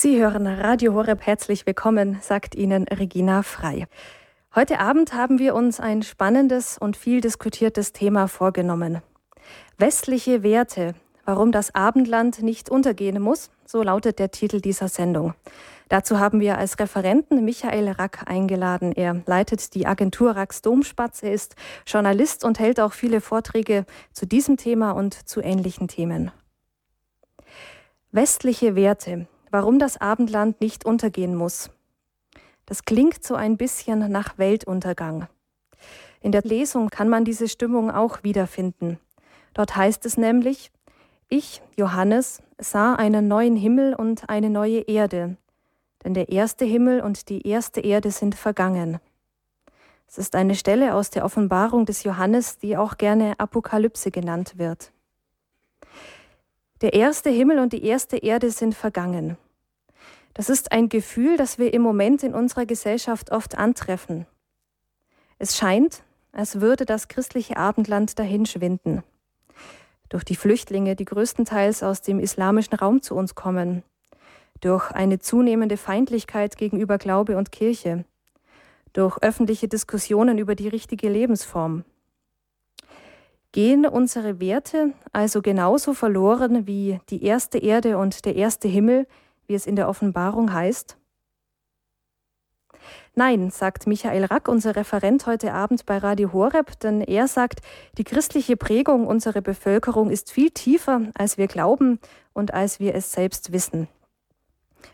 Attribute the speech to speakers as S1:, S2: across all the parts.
S1: Sie hören Radio Horeb herzlich willkommen, sagt Ihnen Regina Frei. Heute Abend haben wir uns ein spannendes und viel diskutiertes Thema vorgenommen. Westliche Werte, warum das Abendland nicht untergehen muss, so lautet der Titel dieser Sendung. Dazu haben wir als Referenten Michael Rack eingeladen. Er leitet die Agentur Racks Domspatz. Er ist Journalist und hält auch viele Vorträge zu diesem Thema und zu ähnlichen Themen. Westliche Werte, warum das Abendland nicht untergehen muss. Das klingt so ein bisschen nach Weltuntergang. In der Lesung kann man diese Stimmung auch wiederfinden. Dort heißt es nämlich, ich, Johannes, sah einen neuen Himmel und eine neue Erde, denn der erste Himmel und die erste Erde sind vergangen. Es ist eine Stelle aus der Offenbarung des Johannes, die auch gerne Apokalypse genannt wird. Der erste Himmel und die erste Erde sind vergangen. Das ist ein Gefühl, das wir im Moment in unserer Gesellschaft oft antreffen. Es scheint, als würde das christliche Abendland dahinschwinden. Durch die Flüchtlinge, die größtenteils aus dem islamischen Raum zu uns kommen. Durch eine zunehmende Feindlichkeit gegenüber Glaube und Kirche. Durch öffentliche Diskussionen über die richtige Lebensform. Gehen unsere Werte also genauso verloren wie die erste Erde und der erste Himmel, wie es in der Offenbarung heißt? Nein, sagt Michael Rack, unser Referent heute Abend bei Radio Horeb, denn er sagt, die christliche Prägung unserer Bevölkerung ist viel tiefer, als wir glauben und als wir es selbst wissen.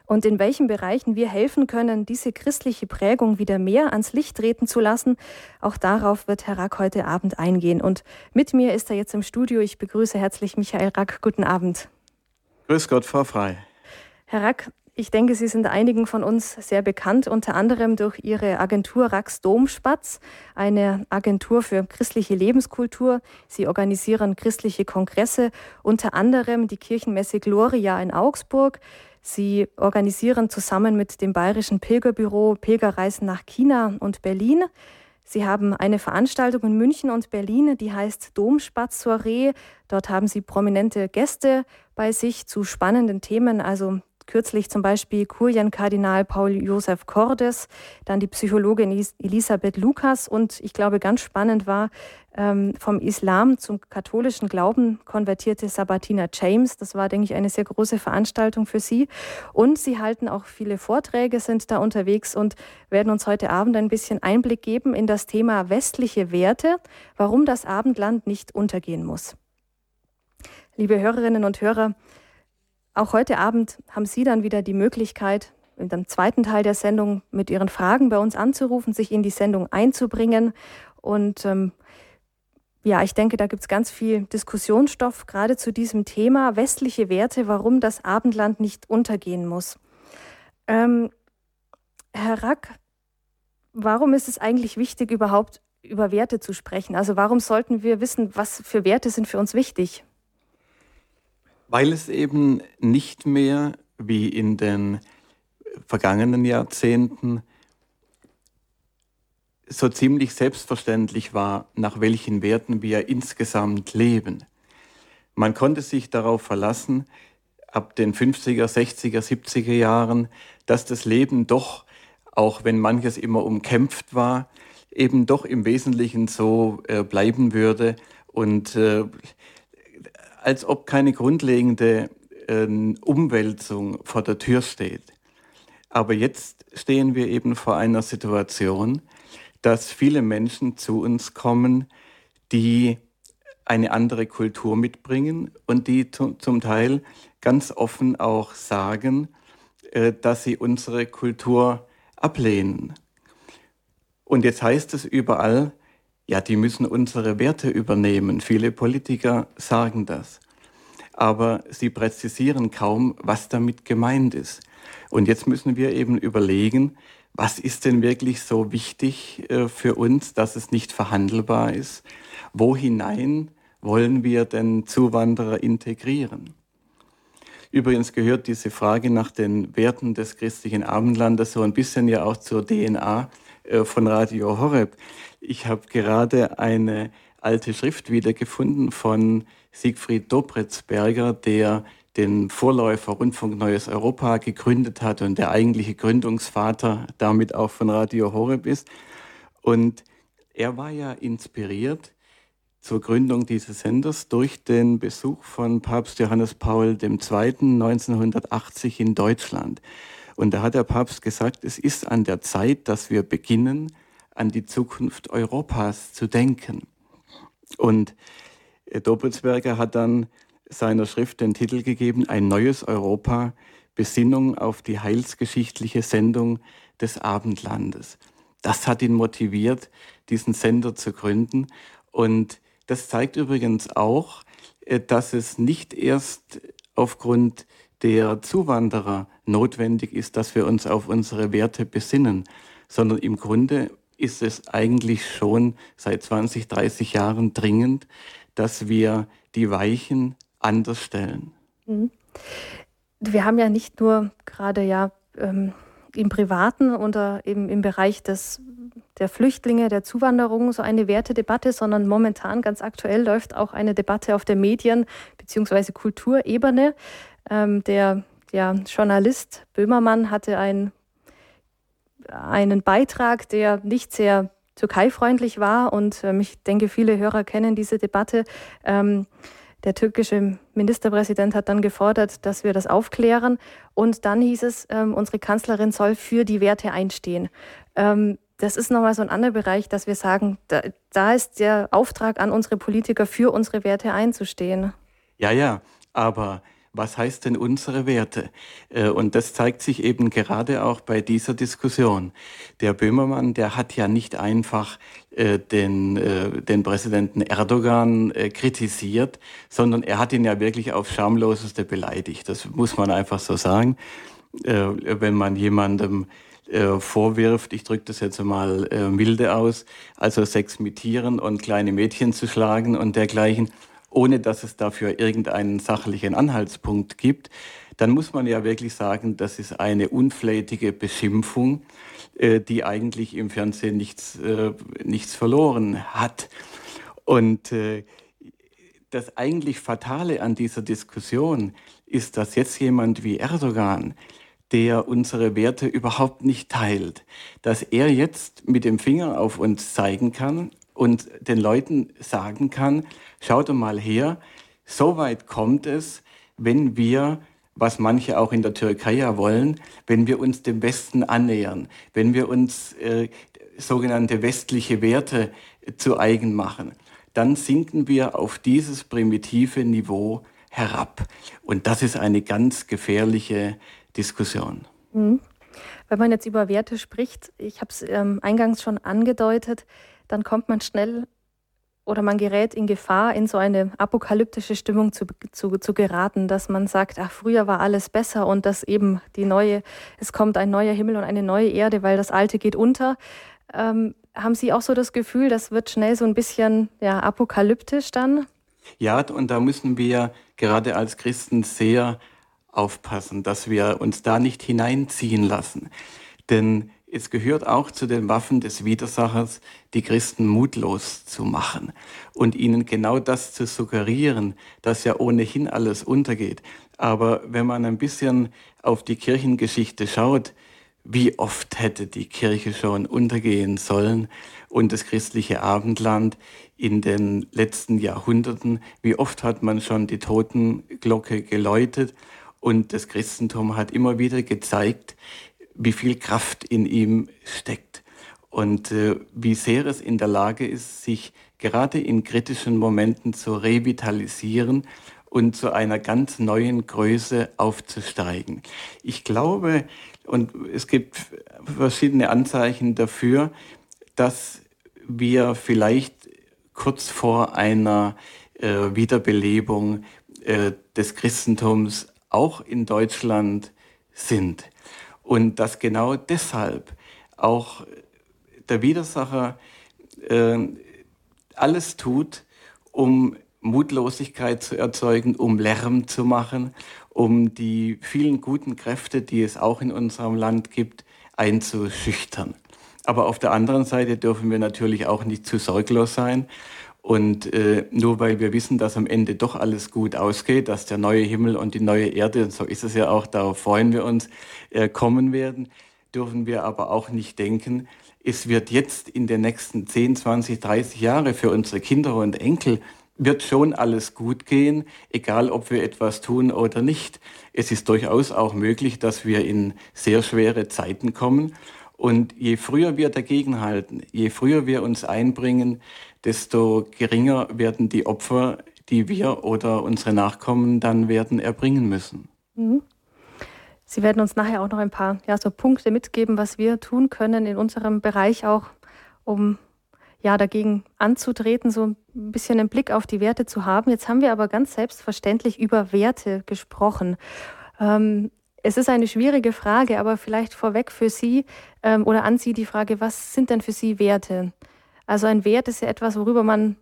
S1: Und in welchen Bereichen wir helfen können, diese christliche Prägung wieder mehr ans Licht treten zu lassen, auch darauf wird Herr Rack heute Abend eingehen. Und mit mir ist er jetzt im Studio. Ich begrüße herzlich Michael Rack. Guten Abend.
S2: Grüß Gott, Frau Frei.
S1: Herr Rack, ich denke, Sie sind einigen von uns sehr bekannt, unter anderem durch Ihre Agentur Rax Domspatz, eine Agentur für christliche Lebenskultur. Sie organisieren christliche Kongresse, unter anderem die Kirchenmesse Gloria in Augsburg. Sie organisieren zusammen mit dem Bayerischen Pilgerbüro Pilgerreisen nach China und Berlin. Sie haben eine Veranstaltung in München und Berlin, die heißt Domspatz Soiree. Dort haben Sie prominente Gäste bei sich zu spannenden Themen, also kürzlich zum Beispiel Kurienkardinal Paul Josef Cordes, dann die Psychologin Elisabeth Lukas und ich glaube ganz spannend war, ähm, vom Islam zum katholischen Glauben konvertierte Sabatina James. Das war, denke ich, eine sehr große Veranstaltung für Sie. Und Sie halten auch viele Vorträge, sind da unterwegs und werden uns heute Abend ein bisschen Einblick geben in das Thema westliche Werte, warum das Abendland nicht untergehen muss. Liebe Hörerinnen und Hörer, auch heute Abend haben Sie dann wieder die Möglichkeit, in dem zweiten Teil der Sendung mit Ihren Fragen bei uns anzurufen, sich in die Sendung einzubringen. Und ähm, ja, ich denke, da gibt es ganz viel Diskussionsstoff gerade zu diesem Thema westliche Werte, warum das Abendland nicht untergehen muss. Ähm, Herr Rack, warum ist es eigentlich wichtig, überhaupt über Werte zu sprechen? Also warum sollten wir wissen, was für Werte sind für uns wichtig?
S2: Weil es eben nicht mehr wie in den vergangenen Jahrzehnten so ziemlich selbstverständlich war, nach welchen Werten wir insgesamt leben. Man konnte sich darauf verlassen, ab den 50er, 60er, 70er Jahren, dass das Leben doch, auch wenn manches immer umkämpft war, eben doch im Wesentlichen so äh, bleiben würde und äh, als ob keine grundlegende äh, Umwälzung vor der Tür steht. Aber jetzt stehen wir eben vor einer Situation, dass viele Menschen zu uns kommen, die eine andere Kultur mitbringen und die zum Teil ganz offen auch sagen, äh, dass sie unsere Kultur ablehnen. Und jetzt heißt es überall, ja, die müssen unsere Werte übernehmen. Viele Politiker sagen das. Aber sie präzisieren kaum, was damit gemeint ist. Und jetzt müssen wir eben überlegen, was ist denn wirklich so wichtig äh, für uns, dass es nicht verhandelbar ist? Wo hinein wollen wir denn Zuwanderer integrieren? Übrigens gehört diese Frage nach den Werten des christlichen Abendlandes so ein bisschen ja auch zur DNA von Radio Horeb. Ich habe gerade eine alte Schrift wiedergefunden von Siegfried Dobritzberger, der den Vorläufer Rundfunk Neues Europa gegründet hat und der eigentliche Gründungsvater damit auch von Radio Horeb ist. Und er war ja inspiriert zur Gründung dieses Senders durch den Besuch von Papst Johannes Paul II. 1980 in Deutschland. Und da hat der Papst gesagt, es ist an der Zeit, dass wir beginnen, an die Zukunft Europas zu denken. Und Doppelsberger hat dann seiner Schrift den Titel gegeben, Ein neues Europa, Besinnung auf die heilsgeschichtliche Sendung des Abendlandes. Das hat ihn motiviert, diesen Sender zu gründen. Und das zeigt übrigens auch, äh, dass es nicht erst aufgrund der Zuwanderer notwendig ist, dass wir uns auf unsere Werte besinnen, sondern im Grunde ist es eigentlich schon seit 20, 30 Jahren dringend, dass wir die Weichen anders stellen. Mhm.
S1: Wir haben ja nicht nur gerade ja ähm, im Privaten oder eben im Bereich des, der Flüchtlinge, der Zuwanderung so eine Wertedebatte, sondern momentan ganz aktuell läuft auch eine Debatte auf der Medien- bzw. Kulturebene. Ähm, der ja, Journalist Böhmermann hatte ein, einen Beitrag, der nicht sehr türkeifreundlich war und ähm, ich denke, viele Hörer kennen diese Debatte. Ähm, der türkische Ministerpräsident hat dann gefordert, dass wir das aufklären. Und dann hieß es, ähm, unsere Kanzlerin soll für die Werte einstehen. Ähm, das ist nochmal so ein anderer Bereich, dass wir sagen, da, da ist der Auftrag an unsere Politiker, für unsere Werte einzustehen.
S2: Ja, ja, aber was heißt denn unsere Werte? Äh, und das zeigt sich eben gerade auch bei dieser Diskussion. Der Böhmermann, der hat ja nicht einfach äh, den, äh, den Präsidenten Erdogan kritisiert, sondern er hat ihn ja wirklich auf schamloseste beleidigt. Das muss man einfach so sagen. Wenn man jemandem vorwirft, ich drücke das jetzt mal milde aus, also Sex mit Tieren und kleine Mädchen zu schlagen und dergleichen, ohne dass es dafür irgendeinen sachlichen Anhaltspunkt gibt, dann muss man ja wirklich sagen, das ist eine unflätige Beschimpfung, äh, die eigentlich im Fernsehen nichts, äh, nichts verloren hat. Und äh, das eigentlich Fatale an dieser Diskussion ist, dass jetzt jemand wie Erdogan, der unsere Werte überhaupt nicht teilt, dass er jetzt mit dem Finger auf uns zeigen kann und den Leuten sagen kann, schaut mal her, so weit kommt es, wenn wir, was manche auch in der Türkei ja wollen, wenn wir uns dem Westen annähern, wenn wir uns äh, sogenannte westliche Werte zu eigen machen, dann sinken wir auf dieses primitive Niveau herab. Und das ist eine ganz gefährliche Diskussion. Mhm.
S1: Wenn man jetzt über Werte spricht, ich habe es ähm, eingangs schon angedeutet, dann kommt man schnell oder man gerät in Gefahr, in so eine apokalyptische Stimmung zu, zu, zu geraten, dass man sagt, ach, früher war alles besser und dass eben die neue, es kommt ein neuer Himmel und eine neue Erde, weil das Alte geht unter. Ähm, haben Sie auch so das Gefühl, das wird schnell so ein bisschen ja, apokalyptisch dann?
S2: Ja, und da müssen wir gerade als Christen sehr aufpassen, dass wir uns da nicht hineinziehen lassen. Denn es gehört auch zu den Waffen des Widersachers, die Christen mutlos zu machen und ihnen genau das zu suggerieren, dass ja ohnehin alles untergeht. Aber wenn man ein bisschen auf die Kirchengeschichte schaut, wie oft hätte die Kirche schon untergehen sollen und das christliche Abendland in den letzten Jahrhunderten, wie oft hat man schon die Totenglocke geläutet und das Christentum hat immer wieder gezeigt, wie viel Kraft in ihm steckt und äh, wie sehr es in der Lage ist, sich gerade in kritischen Momenten zu revitalisieren und zu einer ganz neuen Größe aufzusteigen. Ich glaube, und es gibt verschiedene Anzeichen dafür, dass wir vielleicht kurz vor einer äh, Wiederbelebung äh, des Christentums auch in Deutschland sind. Und dass genau deshalb auch der Widersacher äh, alles tut, um Mutlosigkeit zu erzeugen, um Lärm zu machen, um die vielen guten Kräfte, die es auch in unserem Land gibt, einzuschüchtern. Aber auf der anderen Seite dürfen wir natürlich auch nicht zu sorglos sein Und äh, nur weil wir wissen, dass am Ende doch alles gut ausgeht, dass der neue Himmel und die neue Erde, und so ist es ja auch, darauf freuen wir uns, äh, kommen werden, dürfen wir aber auch nicht denken, es wird jetzt in den nächsten 10, 20, 30 Jahre für unsere Kinder und Enkel wird schon alles gut gehen, egal ob wir etwas tun oder nicht. Es ist durchaus auch möglich, dass wir in sehr schwere Zeiten kommen. Und je früher wir dagegenhalten, je früher wir uns einbringen, desto geringer werden die Opfer, die wir oder unsere Nachkommen dann werden erbringen müssen. Mhm.
S1: Sie werden uns nachher auch noch ein paar ja, so Punkte mitgeben, was wir tun können in unserem Bereich auch, um ja, dagegen anzutreten, so ein bisschen einen Blick auf die Werte zu haben. Jetzt haben wir aber ganz selbstverständlich über Werte gesprochen. Ähm, es ist eine schwierige Frage, aber vielleicht vorweg für Sie ähm, oder an Sie die Frage, was sind denn für Sie Werte? Also ein Wert ist ja etwas, worüber man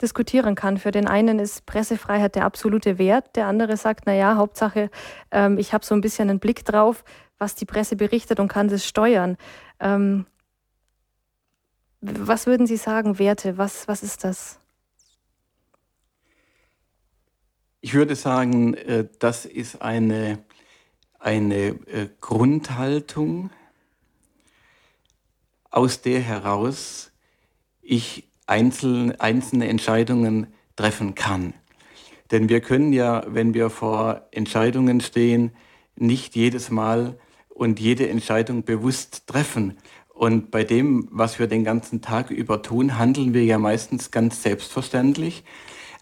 S1: diskutieren kann. Für den einen ist Pressefreiheit der absolute Wert, der andere sagt, na ja, Hauptsache, ähm, ich habe so ein bisschen einen Blick drauf, was die Presse berichtet und kann das steuern. Ähm, was würden Sie sagen, Werte? Was, was ist das?
S2: Ich würde sagen, äh, das ist eine, eine äh, Grundhaltung, aus der heraus ich einzelne, einzelne Entscheidungen treffen kann. Denn wir können ja, wenn wir vor Entscheidungen stehen, nicht jedes Mal und jede Entscheidung bewusst treffen. Und bei dem, was wir den ganzen Tag über tun, handeln wir ja meistens ganz selbstverständlich.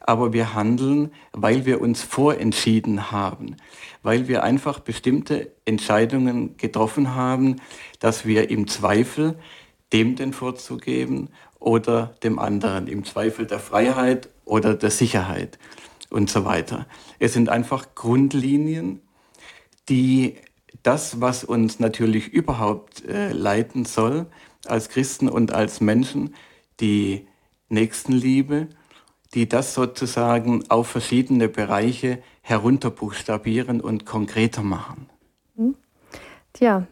S2: Aber wir handeln, weil wir uns vorentschieden haben, weil wir einfach bestimmte Entscheidungen getroffen haben, dass wir im Zweifel dem den Vorzug geben oder dem anderen, im Zweifel der Freiheit oder der Sicherheit und so weiter. Es sind einfach Grundlinien, die das, was uns natürlich überhaupt äh, leiten soll, als Christen und als Menschen, die Nächstenliebe, die das sozusagen auf verschiedene Bereiche herunterbuchstabieren und konkreter machen.
S1: Hm. Tja,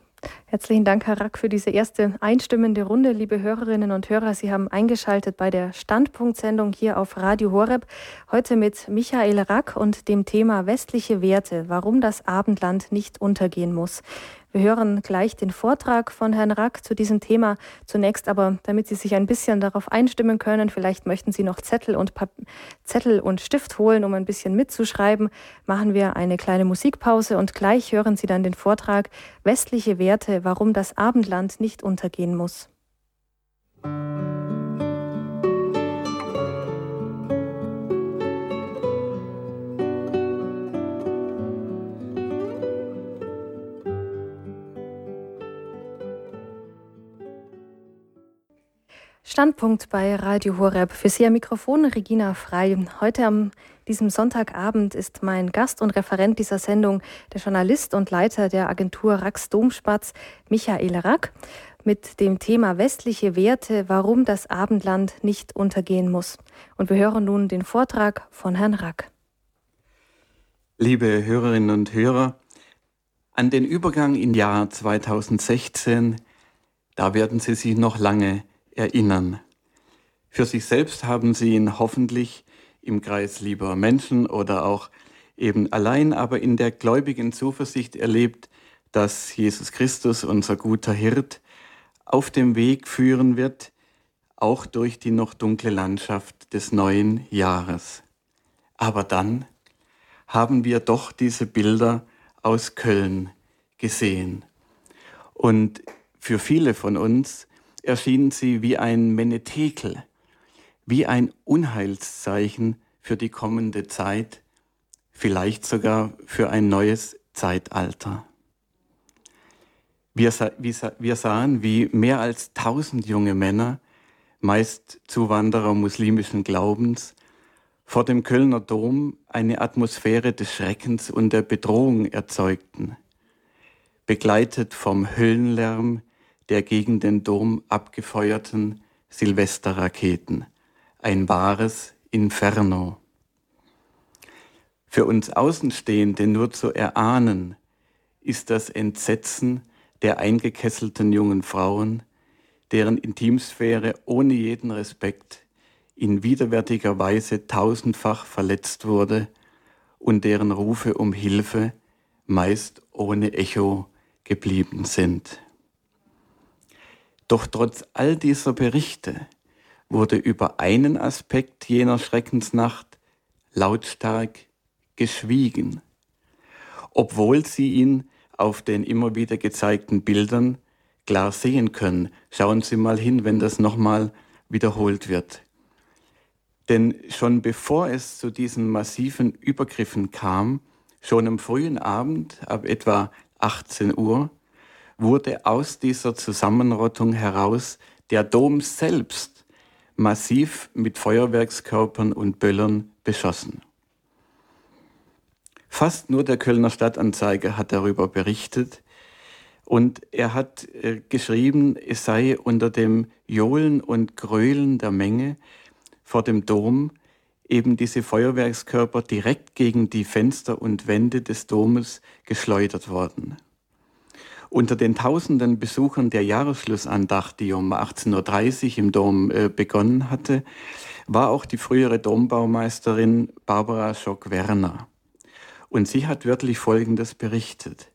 S1: Herzlichen Dank, Herr Rack, für diese erste einstimmende Runde. Liebe Hörerinnen und Hörer, Sie haben eingeschaltet bei der Standpunktsendung hier auf Radio Horeb. Heute mit Michael Rack und dem Thema westliche Werte, warum das Abendland nicht untergehen muss. Wir hören gleich den Vortrag von Herrn Rack zu diesem Thema. Zunächst aber, damit Sie sich ein bisschen darauf einstimmen können, vielleicht möchten Sie noch Zettel und, Pap Zettel und Stift holen, um ein bisschen mitzuschreiben, machen wir eine kleine Musikpause und gleich hören Sie dann den Vortrag Westliche Werte, warum das Abendland nicht untergehen muss. Standpunkt bei Radio Horeb. Für Sie am Mikrofon Regina Frei. Heute am diesem Sonntagabend ist mein Gast und Referent dieser Sendung der Journalist und Leiter der Agentur Rax Domspatz, Michael Rack, mit dem Thema westliche Werte, warum das Abendland nicht untergehen muss. Und wir hören nun den Vortrag von Herrn Rack.
S2: Liebe Hörerinnen und Hörer, an den Übergang im Jahr 2016, da werden Sie sich noch lange erinnern. Für sich selbst haben sie ihn hoffentlich im Kreis lieber Menschen oder auch eben allein, aber in der gläubigen Zuversicht erlebt, dass Jesus Christus, unser guter Hirt, auf dem Weg führen wird, auch durch die noch dunkle Landschaft des neuen Jahres. Aber dann haben wir doch diese Bilder aus Köln gesehen. Und für viele von uns erschienen sie wie ein Menetekel, wie ein Unheilszeichen für die kommende Zeit, vielleicht sogar für ein neues Zeitalter. Wir, wir sahen, wie mehr als tausend junge Männer, meist Zuwanderer muslimischen Glaubens, vor dem Kölner Dom eine Atmosphäre des Schreckens und der Bedrohung erzeugten, begleitet vom Höllenlärm, der gegen den Dom abgefeuerten Silvesterraketen. Ein wahres Inferno. Für uns Außenstehende nur zu erahnen, ist das Entsetzen der eingekesselten jungen Frauen, deren Intimsphäre ohne jeden Respekt in widerwärtiger Weise tausendfach verletzt wurde und deren Rufe um Hilfe meist ohne Echo geblieben sind. Doch trotz all dieser Berichte wurde über einen Aspekt jener Schreckensnacht lautstark geschwiegen, obwohl sie ihn auf den immer wieder gezeigten Bildern klar sehen können. Schauen Sie mal hin, wenn das nochmal wiederholt wird. Denn schon bevor es zu diesen massiven Übergriffen kam, schon am frühen Abend ab etwa 18 Uhr, wurde aus dieser Zusammenrottung heraus der Dom selbst massiv mit Feuerwerkskörpern und Böllern beschossen. Fast nur der Kölner Stadtanzeiger hat darüber berichtet und er hat äh, geschrieben, es sei unter dem Johlen und Gröhlen der Menge vor dem Dom eben diese Feuerwerkskörper direkt gegen die Fenster und Wände des Domes geschleudert worden. Unter den tausenden Besuchern der Jahresschlussandacht, die um 18.30 Uhr im Dom äh, begonnen hatte, war auch die frühere Dombaumeisterin Barbara Schock-Werner. Und sie hat wörtlich Folgendes berichtet.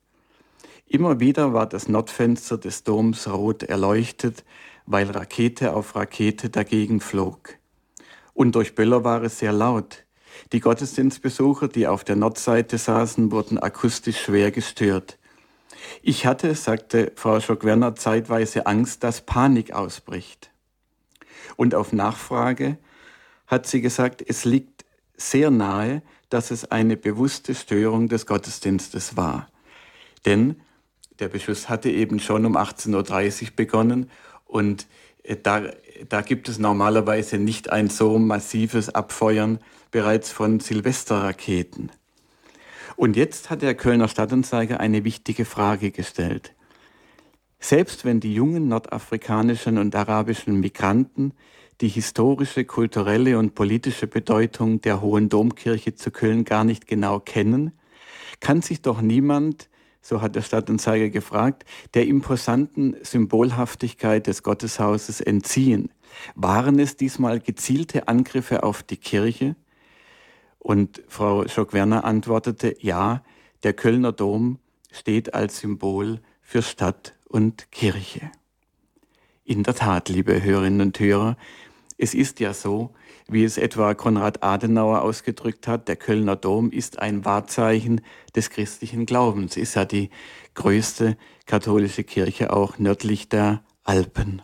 S2: Immer wieder war das Nordfenster des Doms rot erleuchtet, weil Rakete auf Rakete dagegen flog. Und durch Böller war es sehr laut. Die Gottesdienstbesucher, die auf der Nordseite saßen, wurden akustisch schwer gestört. Ich hatte, sagte Frau Schock-Werner, zeitweise Angst, dass Panik ausbricht. Und auf Nachfrage hat sie gesagt, es liegt sehr nahe, dass es eine bewusste Störung des Gottesdienstes war. Denn der Beschuss hatte eben schon um 18.30 Uhr begonnen und äh, da, da gibt es normalerweise nicht ein so massives Abfeuern bereits von Silvesterraketen. Und jetzt hat der Kölner Stadtanzeiger eine wichtige Frage gestellt. Selbst wenn die jungen nordafrikanischen und arabischen Migranten die historische, kulturelle und politische Bedeutung der Hohen Domkirche zu Köln gar nicht genau kennen, kann sich doch niemand, so hat der Stadtanzeiger gefragt, der imposanten Symbolhaftigkeit des Gotteshauses entziehen. Waren es diesmal gezielte Angriffe auf die Kirche? Und Frau Schock-Werner antwortete, ja, der Kölner Dom steht als Symbol für Stadt und Kirche. In der Tat, liebe Hörerinnen und Hörer, es ist ja so, wie es etwa Konrad Adenauer ausgedrückt hat, der Kölner Dom ist ein Wahrzeichen des christlichen Glaubens, ist ja die größte katholische Kirche auch nördlich der Alpen.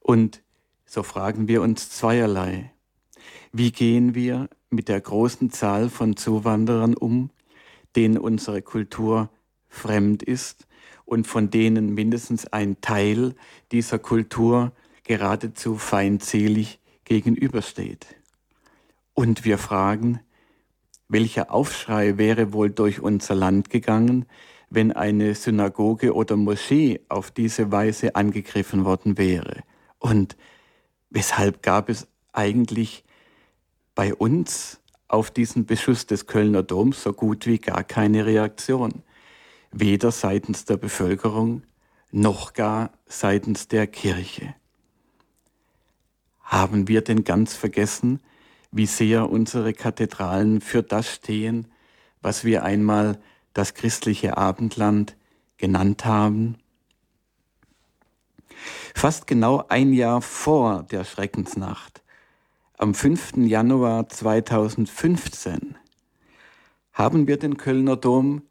S2: Und so fragen wir uns zweierlei. Wie gehen wir mit der großen Zahl von Zuwanderern um, denen unsere Kultur fremd ist und von denen mindestens ein Teil dieser Kultur geradezu feindselig gegenübersteht. Und wir fragen, welcher Aufschrei wäre wohl durch unser Land gegangen, wenn eine Synagoge oder Moschee auf diese Weise angegriffen worden wäre? Und weshalb gab es eigentlich bei uns auf diesen Beschuss des Kölner Doms so gut wie gar keine Reaktion? Weder seitens der Bevölkerung noch gar seitens der Kirche. Haben wir denn ganz vergessen, wie sehr unsere Kathedralen für das stehen, was wir einmal das christliche Abendland genannt haben? Fast genau ein Jahr vor der Schreckensnacht, am 5. Januar 2015, haben wir den Kölner Dom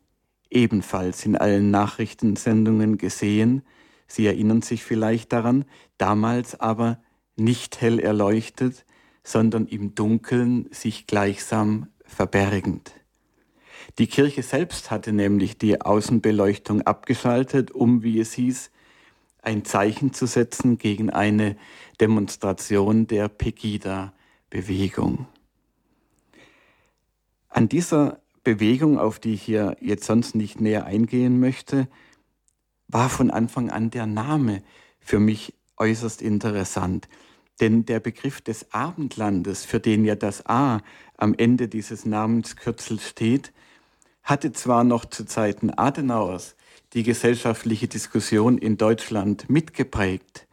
S2: ebenfalls in allen Nachrichtensendungen gesehen. Sie erinnern sich vielleicht daran, damals aber nicht hell erleuchtet, sondern im Dunkeln sich gleichsam verbergend. Die Kirche selbst hatte nämlich die Außenbeleuchtung abgeschaltet, um, wie es hieß, ein Zeichen zu setzen gegen eine Demonstration der Pegida-Bewegung. An dieser Bewegung, auf die ich hier jetzt sonst nicht näher eingehen möchte, war von Anfang an der Name für mich äußerst interessant. Denn der Begriff des Abendlandes, für den ja das A am Ende dieses Namenskürzels steht, hatte zwar noch zu Zeiten Adenauers die gesellschaftliche Diskussion in Deutschland mitgeprägt,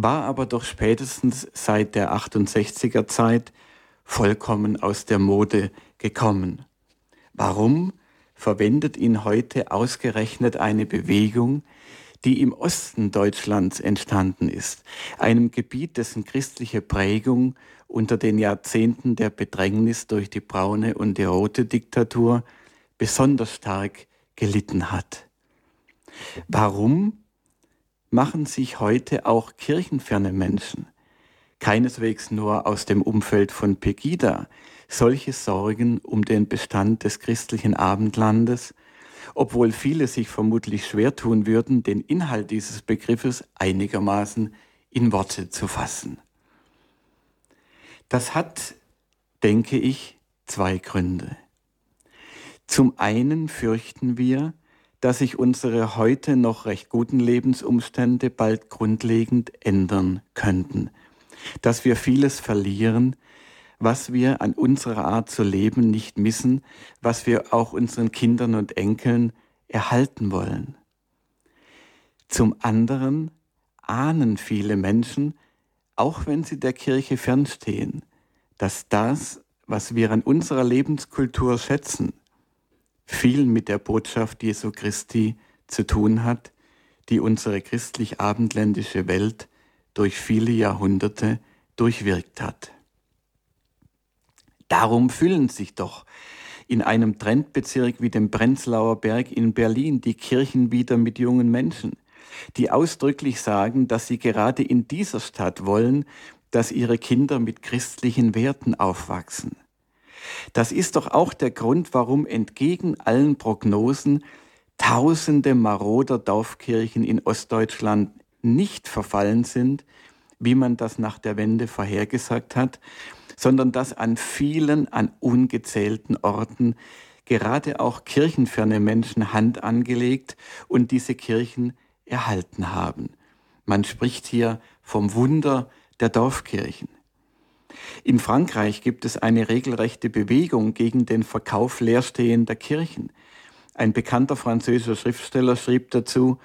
S2: war aber doch spätestens seit der 68er Zeit vollkommen aus der Mode gekommen. Warum verwendet ihn heute ausgerechnet eine Bewegung, die im Osten Deutschlands entstanden ist, einem Gebiet, dessen christliche Prägung unter den Jahrzehnten der Bedrängnis durch die braune und die rote Diktatur besonders stark gelitten hat. Warum machen sich heute auch kirchenferne Menschen, keineswegs nur aus dem Umfeld von Pegida, solche Sorgen um den Bestand des christlichen Abendlandes, obwohl viele sich vermutlich schwer tun würden, den Inhalt dieses Begriffes einigermaßen in Worte zu fassen. Das hat, denke ich, zwei Gründe. Zum einen fürchten wir, dass sich unsere heute noch recht guten Lebensumstände bald grundlegend ändern könnten, dass wir vieles verlieren, was wir an unserer Art zu leben nicht missen, was wir auch unseren Kindern und Enkeln erhalten wollen. Zum anderen ahnen viele Menschen, auch wenn sie der Kirche fernstehen, dass das, was wir an unserer Lebenskultur schätzen, viel mit der Botschaft Jesu Christi zu tun hat, die unsere christlich-abendländische Welt durch viele Jahrhunderte durchwirkt hat. Darum füllen sich doch in einem Trendbezirk wie dem Prenzlauer Berg in Berlin die Kirchen wieder mit jungen Menschen, die ausdrücklich sagen, dass sie gerade in dieser Stadt wollen, dass ihre Kinder mit christlichen Werten aufwachsen. Das ist doch auch der Grund, warum entgegen allen Prognosen tausende maroder Dorfkirchen in Ostdeutschland nicht verfallen sind, wie man das nach der Wende vorhergesagt hat, sondern dass an vielen, an ungezählten Orten gerade auch kirchenferne Menschen Hand angelegt und diese Kirchen erhalten haben. Man spricht hier vom Wunder der Dorfkirchen. In Frankreich gibt es eine regelrechte Bewegung gegen den Verkauf leerstehender Kirchen. Ein bekannter französischer Schriftsteller schrieb dazu,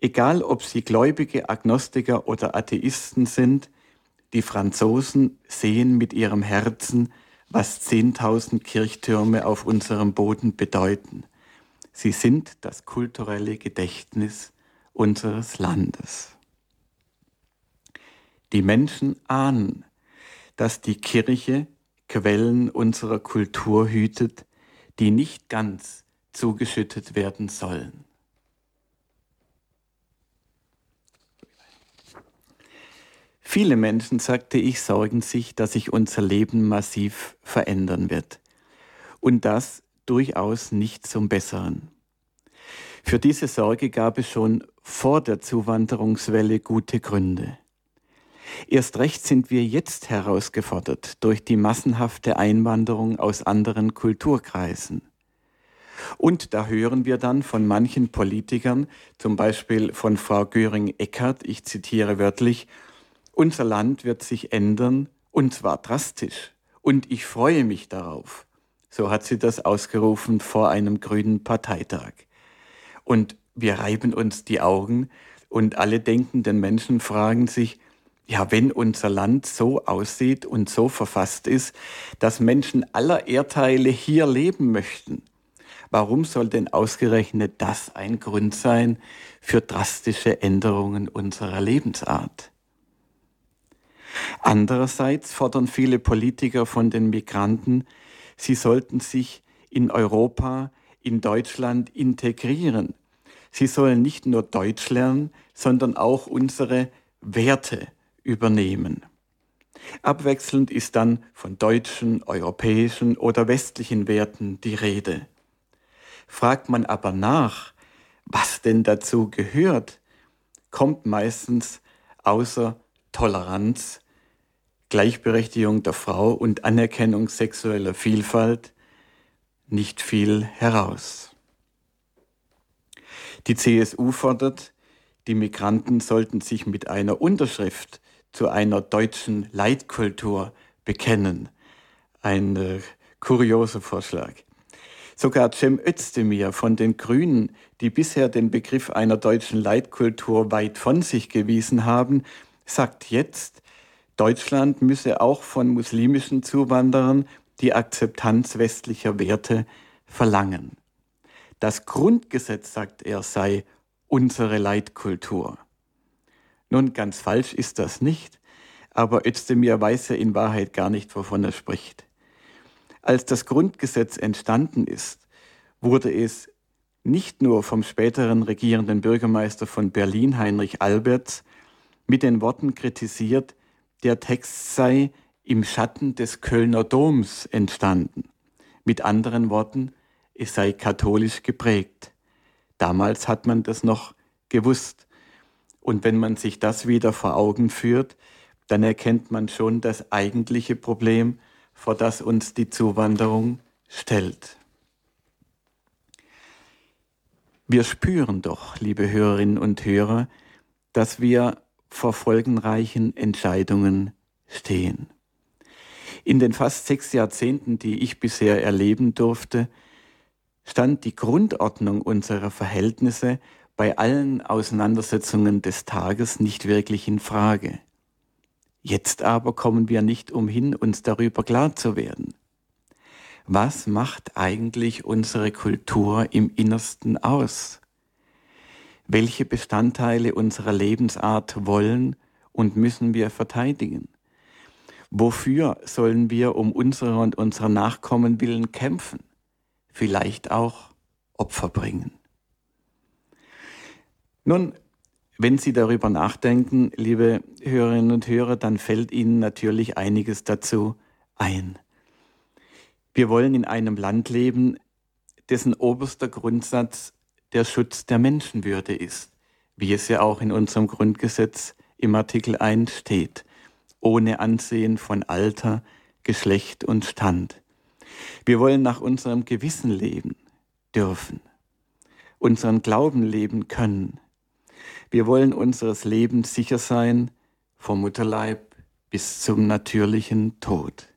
S2: egal ob sie Gläubige, Agnostiker oder Atheisten sind, die Franzosen sehen mit ihrem Herzen, was 10.000 Kirchtürme auf unserem Boden bedeuten. Sie sind das kulturelle Gedächtnis unseres Landes. Die Menschen ahnen, dass die Kirche Quellen unserer Kultur hütet, die nicht ganz zugeschüttet werden sollen. Viele Menschen, sagte ich, sorgen sich, dass sich unser Leben massiv verändern wird. Und das durchaus nicht zum Besseren. Für diese Sorge gab es schon vor der Zuwanderungswelle gute Gründe. Erst recht sind wir jetzt herausgefordert durch die massenhafte Einwanderung aus anderen Kulturkreisen. Und da hören wir dann von manchen Politikern, zum Beispiel von Frau Göring-Eckardt, ich zitiere wörtlich, unser Land wird sich ändern und zwar drastisch. Und ich freue mich darauf. So hat sie das ausgerufen vor einem grünen Parteitag. Und wir reiben uns die Augen und alle denkenden Menschen fragen sich, ja, wenn unser Land so aussieht und so verfasst ist, dass Menschen aller Erdteile hier leben möchten, warum soll denn ausgerechnet das ein Grund sein für drastische Änderungen unserer Lebensart? Andererseits fordern viele Politiker von den Migranten, sie sollten sich in Europa, in Deutschland integrieren. Sie sollen nicht nur Deutsch lernen, sondern auch unsere Werte übernehmen. Abwechselnd ist dann von deutschen, europäischen oder westlichen Werten die Rede. Fragt man aber nach, was denn dazu gehört, kommt meistens außer Toleranz, Gleichberechtigung der Frau und Anerkennung sexueller Vielfalt nicht viel heraus. Die CSU fordert, die Migranten sollten sich mit einer Unterschrift zu einer deutschen Leitkultur bekennen. Ein äh, kurioser Vorschlag. Sogar Cem Özdemir von den Grünen, die bisher den Begriff einer deutschen Leitkultur weit von sich gewiesen haben, sagt jetzt, Deutschland müsse auch von muslimischen Zuwanderern die Akzeptanz westlicher Werte verlangen. Das Grundgesetz, sagt er, sei unsere Leitkultur. Nun, ganz falsch ist das nicht, aber Özdemir weiß ja in Wahrheit gar nicht, wovon er spricht. Als das Grundgesetz entstanden ist, wurde es nicht nur vom späteren regierenden Bürgermeister von Berlin, Heinrich Alberts, mit den Worten kritisiert, der Text sei im Schatten des Kölner Doms entstanden. Mit anderen Worten, es sei katholisch geprägt. Damals hat man das noch gewusst. Und wenn man sich das wieder vor Augen führt, dann erkennt man schon das eigentliche Problem, vor das uns die Zuwanderung stellt. Wir spüren doch, liebe Hörerinnen und Hörer, dass wir vor folgenreichen Entscheidungen stehen. In den fast sechs Jahrzehnten, die ich bisher erleben durfte, stand die Grundordnung unserer Verhältnisse bei allen Auseinandersetzungen des Tages nicht wirklich in Frage. Jetzt aber kommen wir nicht umhin, uns darüber klar zu werden. Was macht eigentlich unsere Kultur im Innersten aus? Welche Bestandteile unserer Lebensart wollen und müssen wir verteidigen? Wofür sollen wir um unsere und unserer Nachkommen willen kämpfen? Vielleicht auch Opfer bringen. Nun, wenn Sie darüber nachdenken, liebe Hörerinnen und Hörer, dann fällt Ihnen natürlich einiges dazu ein. Wir wollen in einem Land leben, dessen oberster Grundsatz der Schutz der Menschenwürde ist, wie es ja auch in unserem Grundgesetz im Artikel 1 steht ohne Ansehen von Alter, Geschlecht und Stand. Wir wollen nach unserem Gewissen leben dürfen, unseren Glauben leben können. Wir wollen unseres Lebens sicher sein, vom Mutterleib bis zum natürlichen Tod.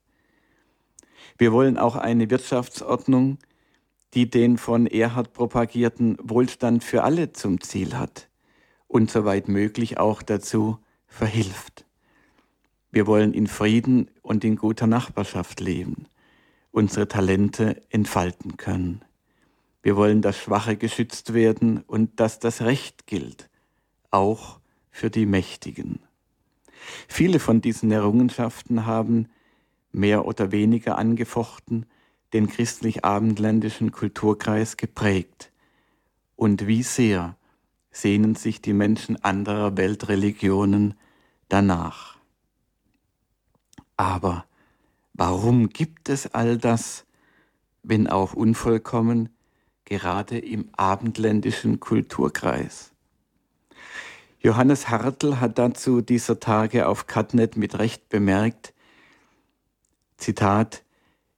S2: Wir wollen auch eine Wirtschaftsordnung, die den von Erhard propagierten Wohlstand für alle zum Ziel hat und soweit möglich auch dazu verhilft. Wir wollen in Frieden und in guter Nachbarschaft leben, unsere Talente entfalten können. Wir wollen, dass Schwache geschützt werden und dass das Recht gilt, auch für die Mächtigen. Viele von diesen Errungenschaften haben mehr oder weniger angefochten den christlich-abendländischen Kulturkreis geprägt. Und wie sehr sehnen sich die Menschen anderer Weltreligionen danach. Aber warum gibt es all das, wenn auch unvollkommen, gerade im abendländischen Kulturkreis? Johannes Hartl hat dazu dieser Tage auf Catnet mit Recht bemerkt, Zitat,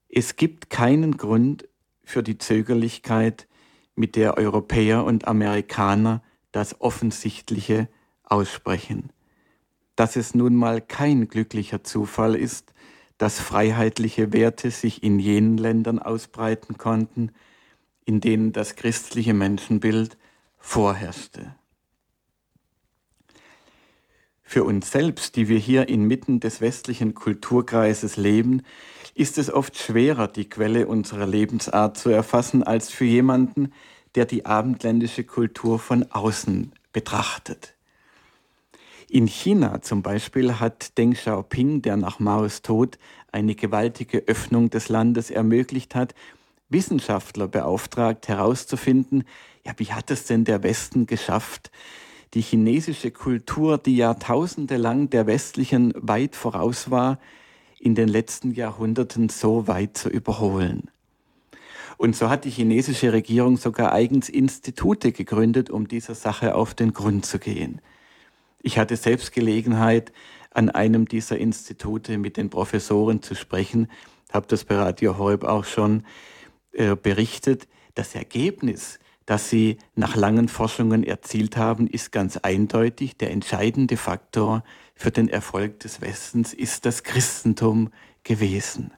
S2: es gibt keinen Grund für die Zögerlichkeit, mit der Europäer und Amerikaner das Offensichtliche aussprechen dass es nun mal kein glücklicher Zufall ist, dass freiheitliche Werte sich in jenen Ländern ausbreiten konnten, in denen das christliche Menschenbild vorherrschte. Für uns selbst, die wir hier inmitten des westlichen Kulturkreises leben, ist es oft schwerer, die Quelle unserer Lebensart zu erfassen, als für jemanden, der die abendländische Kultur von außen betrachtet. In China zum Beispiel hat Deng Xiaoping, der nach Maos Tod eine gewaltige Öffnung des Landes ermöglicht hat, Wissenschaftler beauftragt herauszufinden, ja, wie hat es denn der Westen geschafft, die chinesische Kultur, die Jahrtausende lang der westlichen weit voraus war, in den letzten Jahrhunderten so weit zu überholen. Und so hat die chinesische Regierung sogar eigens Institute gegründet, um dieser Sache auf den Grund zu gehen. Ich hatte selbst Gelegenheit, an einem dieser Institute mit den Professoren zu sprechen, habe das bei Radio Horeb auch schon äh, berichtet. Das Ergebnis, das sie nach langen Forschungen erzielt haben, ist ganz eindeutig. Der entscheidende Faktor für den Erfolg des Westens ist das Christentum gewesen.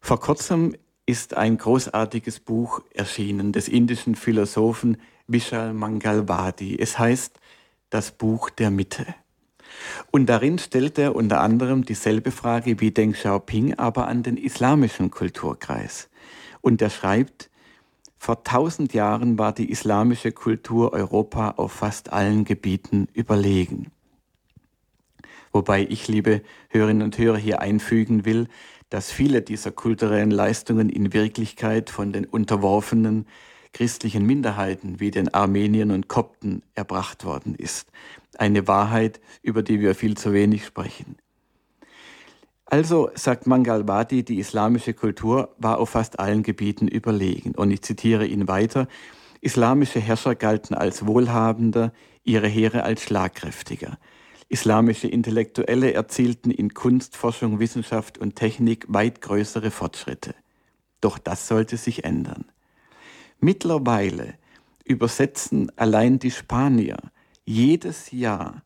S2: Vor kurzem ist ein großartiges Buch erschienen des indischen Philosophen Vishal Mangalwadi. Es heißt das Buch der Mitte. Und darin stellt er unter anderem dieselbe Frage wie Deng Xiaoping, aber an den islamischen Kulturkreis. Und er schreibt, vor tausend Jahren war die islamische Kultur Europa auf fast allen Gebieten überlegen. Wobei ich, liebe Hörerinnen und Hörer, hier einfügen will, dass viele dieser kulturellen Leistungen in Wirklichkeit von den unterworfenen christlichen Minderheiten wie den Armeniern und Kopten erbracht worden ist. Eine Wahrheit, über die wir viel zu wenig sprechen. Also sagt Mangalwadi, die islamische Kultur war auf fast allen Gebieten überlegen. Und ich zitiere ihn weiter. Islamische Herrscher galten als wohlhabender, ihre Heere als schlagkräftiger. Islamische Intellektuelle erzielten in Kunst, Forschung, Wissenschaft und Technik weit größere Fortschritte. Doch das sollte sich ändern. Mittlerweile übersetzen allein die Spanier jedes Jahr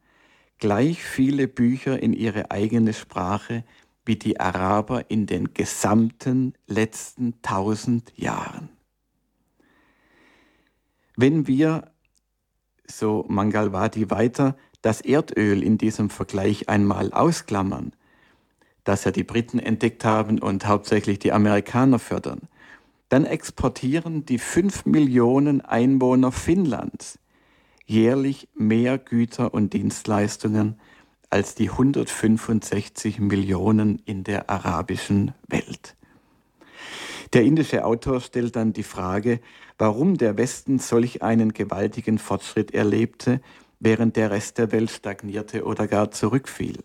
S2: gleich viele Bücher in ihre eigene Sprache wie die Araber in den gesamten letzten tausend Jahren. Wenn wir, so Mangalwadi weiter, das Erdöl in diesem Vergleich einmal ausklammern, das ja die Briten entdeckt haben und hauptsächlich die Amerikaner fördern, dann exportieren die fünf Millionen Einwohner Finnlands jährlich mehr Güter und Dienstleistungen als die 165 Millionen in der arabischen Welt. Der indische Autor stellt dann die Frage, warum der Westen solch einen gewaltigen Fortschritt erlebte während der Rest der Welt stagnierte oder gar zurückfiel.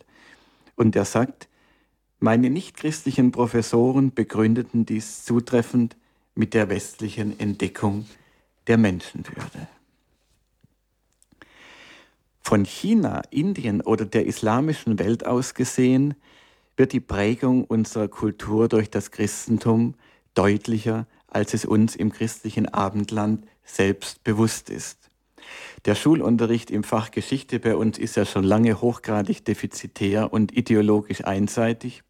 S2: Und er sagt, meine nichtchristlichen Professoren begründeten dies zutreffend mit der westlichen Entdeckung der Menschenwürde. Von China, Indien oder der islamischen Welt aus gesehen, wird die Prägung unserer Kultur durch das Christentum deutlicher, als es uns im christlichen Abendland selbst bewusst ist. Der Schulunterricht im Fach Geschichte bei uns ist ja schon lange hochgradig defizitär und ideologisch einseitig.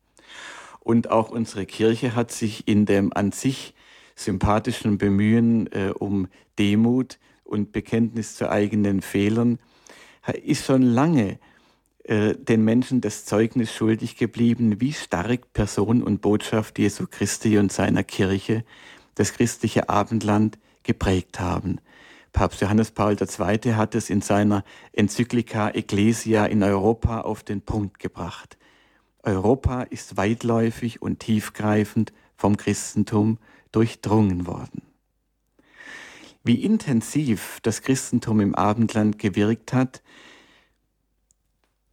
S2: Und auch unsere Kirche hat sich in dem an sich sympathischen Bemühen äh, um Demut und Bekenntnis zu eigenen Fehlern, ist schon lange äh, den Menschen das Zeugnis schuldig geblieben, wie stark Person und Botschaft Jesu Christi und seiner Kirche das christliche Abendland geprägt haben. Papst Johannes Paul II. hat es in seiner Enzyklika Ecclesia in Europa auf den Punkt gebracht. Europa ist weitläufig und tiefgreifend vom Christentum durchdrungen worden. Wie intensiv das Christentum im Abendland gewirkt hat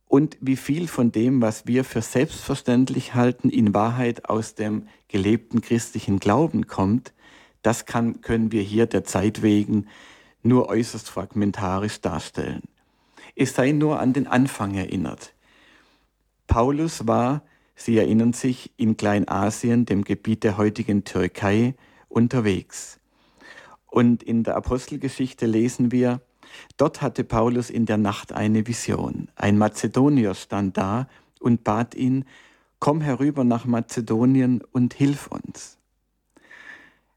S2: und wie viel von dem, was wir für selbstverständlich halten, in Wahrheit aus dem gelebten christlichen Glauben kommt, das kann, können wir hier der Zeit wegen nur äußerst fragmentarisch darstellen. Es sei nur an den Anfang erinnert. Paulus war, Sie erinnern sich, in Kleinasien, dem Gebiet der heutigen Türkei, unterwegs. Und in der Apostelgeschichte lesen wir, dort hatte Paulus in der Nacht eine Vision. Ein Mazedonier stand da und bat ihn, komm herüber nach Mazedonien und hilf uns.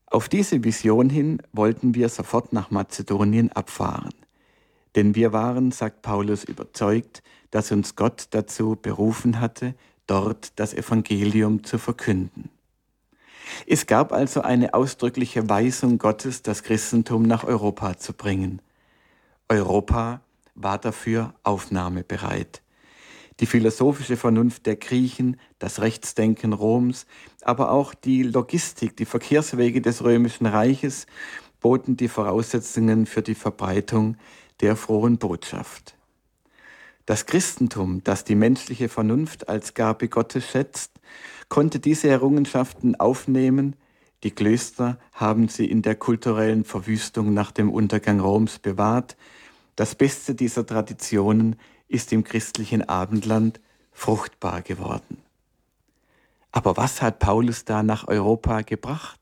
S2: Auf diese Vision hin wollten wir sofort nach Mazedonien abfahren. Denn wir waren, sagt Paulus, überzeugt, dass uns Gott dazu berufen hatte, dort das Evangelium zu verkünden. Es gab also eine ausdrückliche Weisung Gottes, das Christentum nach Europa zu bringen. Europa war dafür aufnahmebereit die philosophische Vernunft der Griechen, das Rechtsdenken Roms, aber auch die Logistik, die Verkehrswege des römischen Reiches boten die Voraussetzungen für die Verbreitung der frohen Botschaft. Das Christentum, das die menschliche Vernunft als Gabe Gottes schätzt, konnte diese Errungenschaften aufnehmen, die Klöster haben sie in der kulturellen Verwüstung nach dem Untergang Roms bewahrt, das Beste dieser Traditionen ist im christlichen Abendland fruchtbar geworden. Aber was hat Paulus da nach Europa gebracht?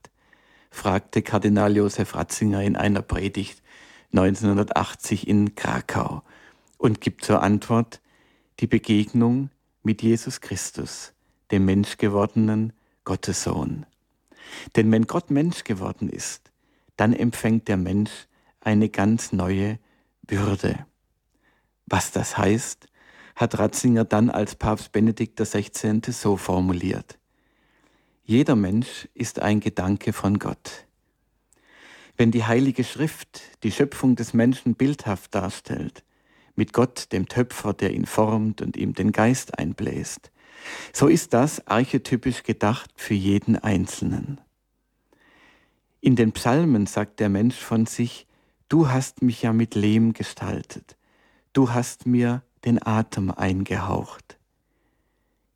S2: fragte Kardinal Josef Ratzinger in einer Predigt 1980 in Krakau und gibt zur Antwort die Begegnung mit Jesus Christus, dem Menschgewordenen Gottessohn. Denn wenn Gott Mensch geworden ist, dann empfängt der Mensch eine ganz neue Würde. Was das heißt, hat Ratzinger dann als Papst Benedikt XVI. so formuliert. Jeder Mensch ist ein Gedanke von Gott. Wenn die Heilige Schrift die Schöpfung des Menschen bildhaft darstellt, mit Gott, dem Töpfer, der ihn formt und ihm den Geist einbläst, so ist das archetypisch gedacht für jeden Einzelnen. In den Psalmen sagt der Mensch von sich, du hast mich ja mit Lehm gestaltet, du hast mir den Atem eingehaucht.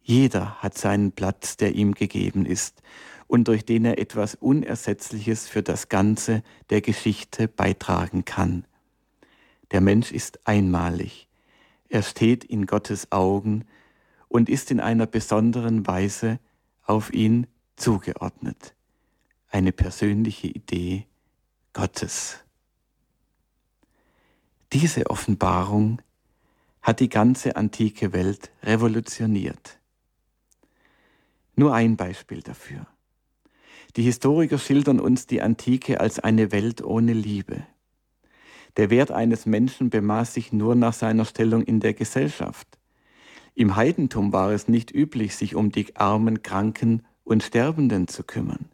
S2: Jeder hat seinen Platz, der ihm gegeben ist und durch den er etwas Unersetzliches für das Ganze der Geschichte beitragen kann. Der Mensch ist einmalig. Er steht in Gottes Augen und ist in einer besonderen Weise auf ihn zugeordnet. Eine persönliche Idee Gottes. Diese Offenbarung hat die ganze antike Welt revolutioniert. Nur ein Beispiel dafür. Die Historiker schildern uns die Antike als eine Welt ohne Liebe. Der Wert eines Menschen bemaß sich nur nach seiner Stellung in der Gesellschaft. Im Heidentum war es nicht üblich, sich um die armen, Kranken und Sterbenden zu kümmern.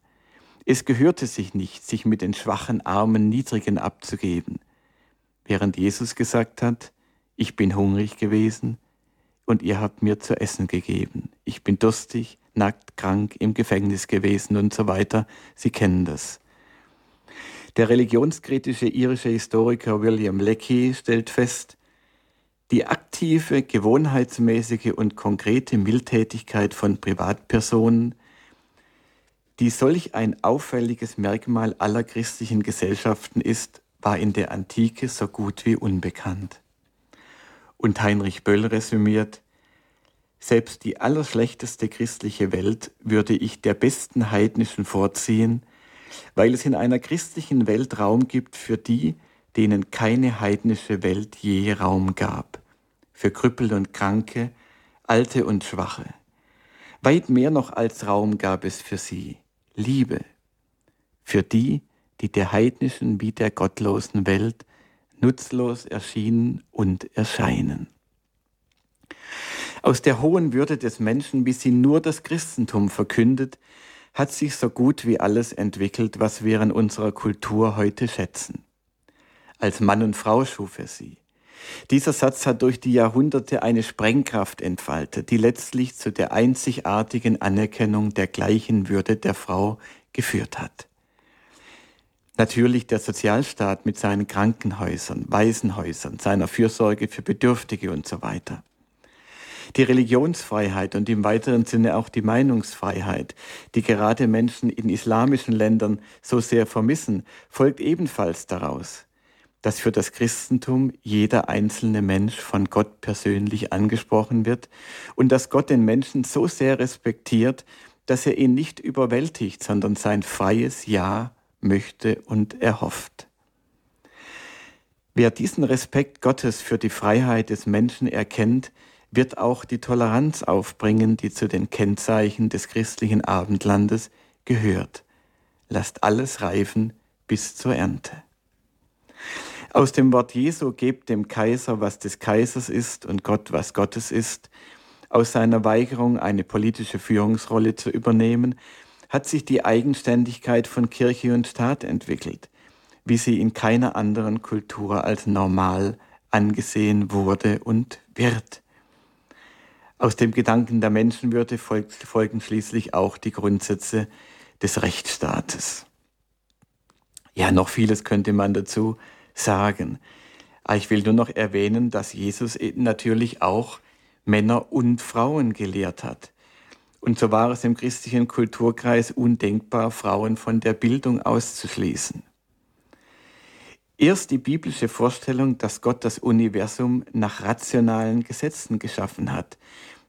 S2: Es gehörte sich nicht, sich mit den schwachen, armen, niedrigen abzugeben. Während Jesus gesagt hat, ich bin hungrig gewesen und ihr habt mir zu essen gegeben. Ich bin durstig, nackt, krank, im Gefängnis gewesen und so weiter. Sie kennen das. Der religionskritische irische Historiker William Leckie stellt fest, die aktive, gewohnheitsmäßige und konkrete Mildtätigkeit von Privatpersonen, die solch ein auffälliges Merkmal aller christlichen Gesellschaften ist, war in der Antike so gut wie unbekannt. Und Heinrich Böll resümiert, selbst die allerschlechteste christliche Welt würde ich der besten heidnischen vorziehen, weil es in einer christlichen Welt Raum gibt für die, denen keine heidnische Welt je Raum gab, für Krüppel und Kranke, Alte und Schwache. Weit mehr noch als Raum gab es für sie, Liebe, für die, die der heidnischen wie der gottlosen Welt nutzlos erschienen und erscheinen. Aus der hohen Würde des Menschen, wie sie nur das Christentum verkündet, hat sich so gut wie alles entwickelt, was wir in unserer Kultur heute schätzen. Als Mann und Frau schuf er sie. Dieser Satz hat durch die Jahrhunderte eine Sprengkraft entfaltet, die letztlich zu der einzigartigen Anerkennung der gleichen Würde der Frau geführt hat. Natürlich der Sozialstaat mit seinen Krankenhäusern, Waisenhäusern, seiner Fürsorge für Bedürftige und so weiter. Die Religionsfreiheit und im weiteren Sinne auch die Meinungsfreiheit, die gerade Menschen in islamischen Ländern so sehr vermissen, folgt ebenfalls daraus, dass für das Christentum jeder einzelne Mensch von Gott persönlich angesprochen wird und dass Gott den Menschen so sehr respektiert, dass er ihn nicht überwältigt, sondern sein freies Ja möchte und erhofft. Wer diesen Respekt Gottes für die Freiheit des Menschen erkennt, wird auch die Toleranz aufbringen, die zu den Kennzeichen des christlichen Abendlandes gehört. Lasst alles reifen bis zur Ernte. Aus dem Wort Jesu gebt dem Kaiser, was des Kaisers ist und Gott, was Gottes ist, aus seiner Weigerung, eine politische Führungsrolle zu übernehmen, hat sich die Eigenständigkeit von Kirche und Staat entwickelt, wie sie in keiner anderen Kultur als normal angesehen wurde und wird. Aus dem Gedanken der Menschenwürde folgen schließlich auch die Grundsätze des Rechtsstaates. Ja, noch vieles könnte man dazu sagen. Aber ich will nur noch erwähnen, dass Jesus natürlich auch Männer und Frauen gelehrt hat. Und so war es im christlichen Kulturkreis undenkbar, Frauen von der Bildung auszuschließen. Erst die biblische Vorstellung, dass Gott das Universum nach rationalen Gesetzen geschaffen hat,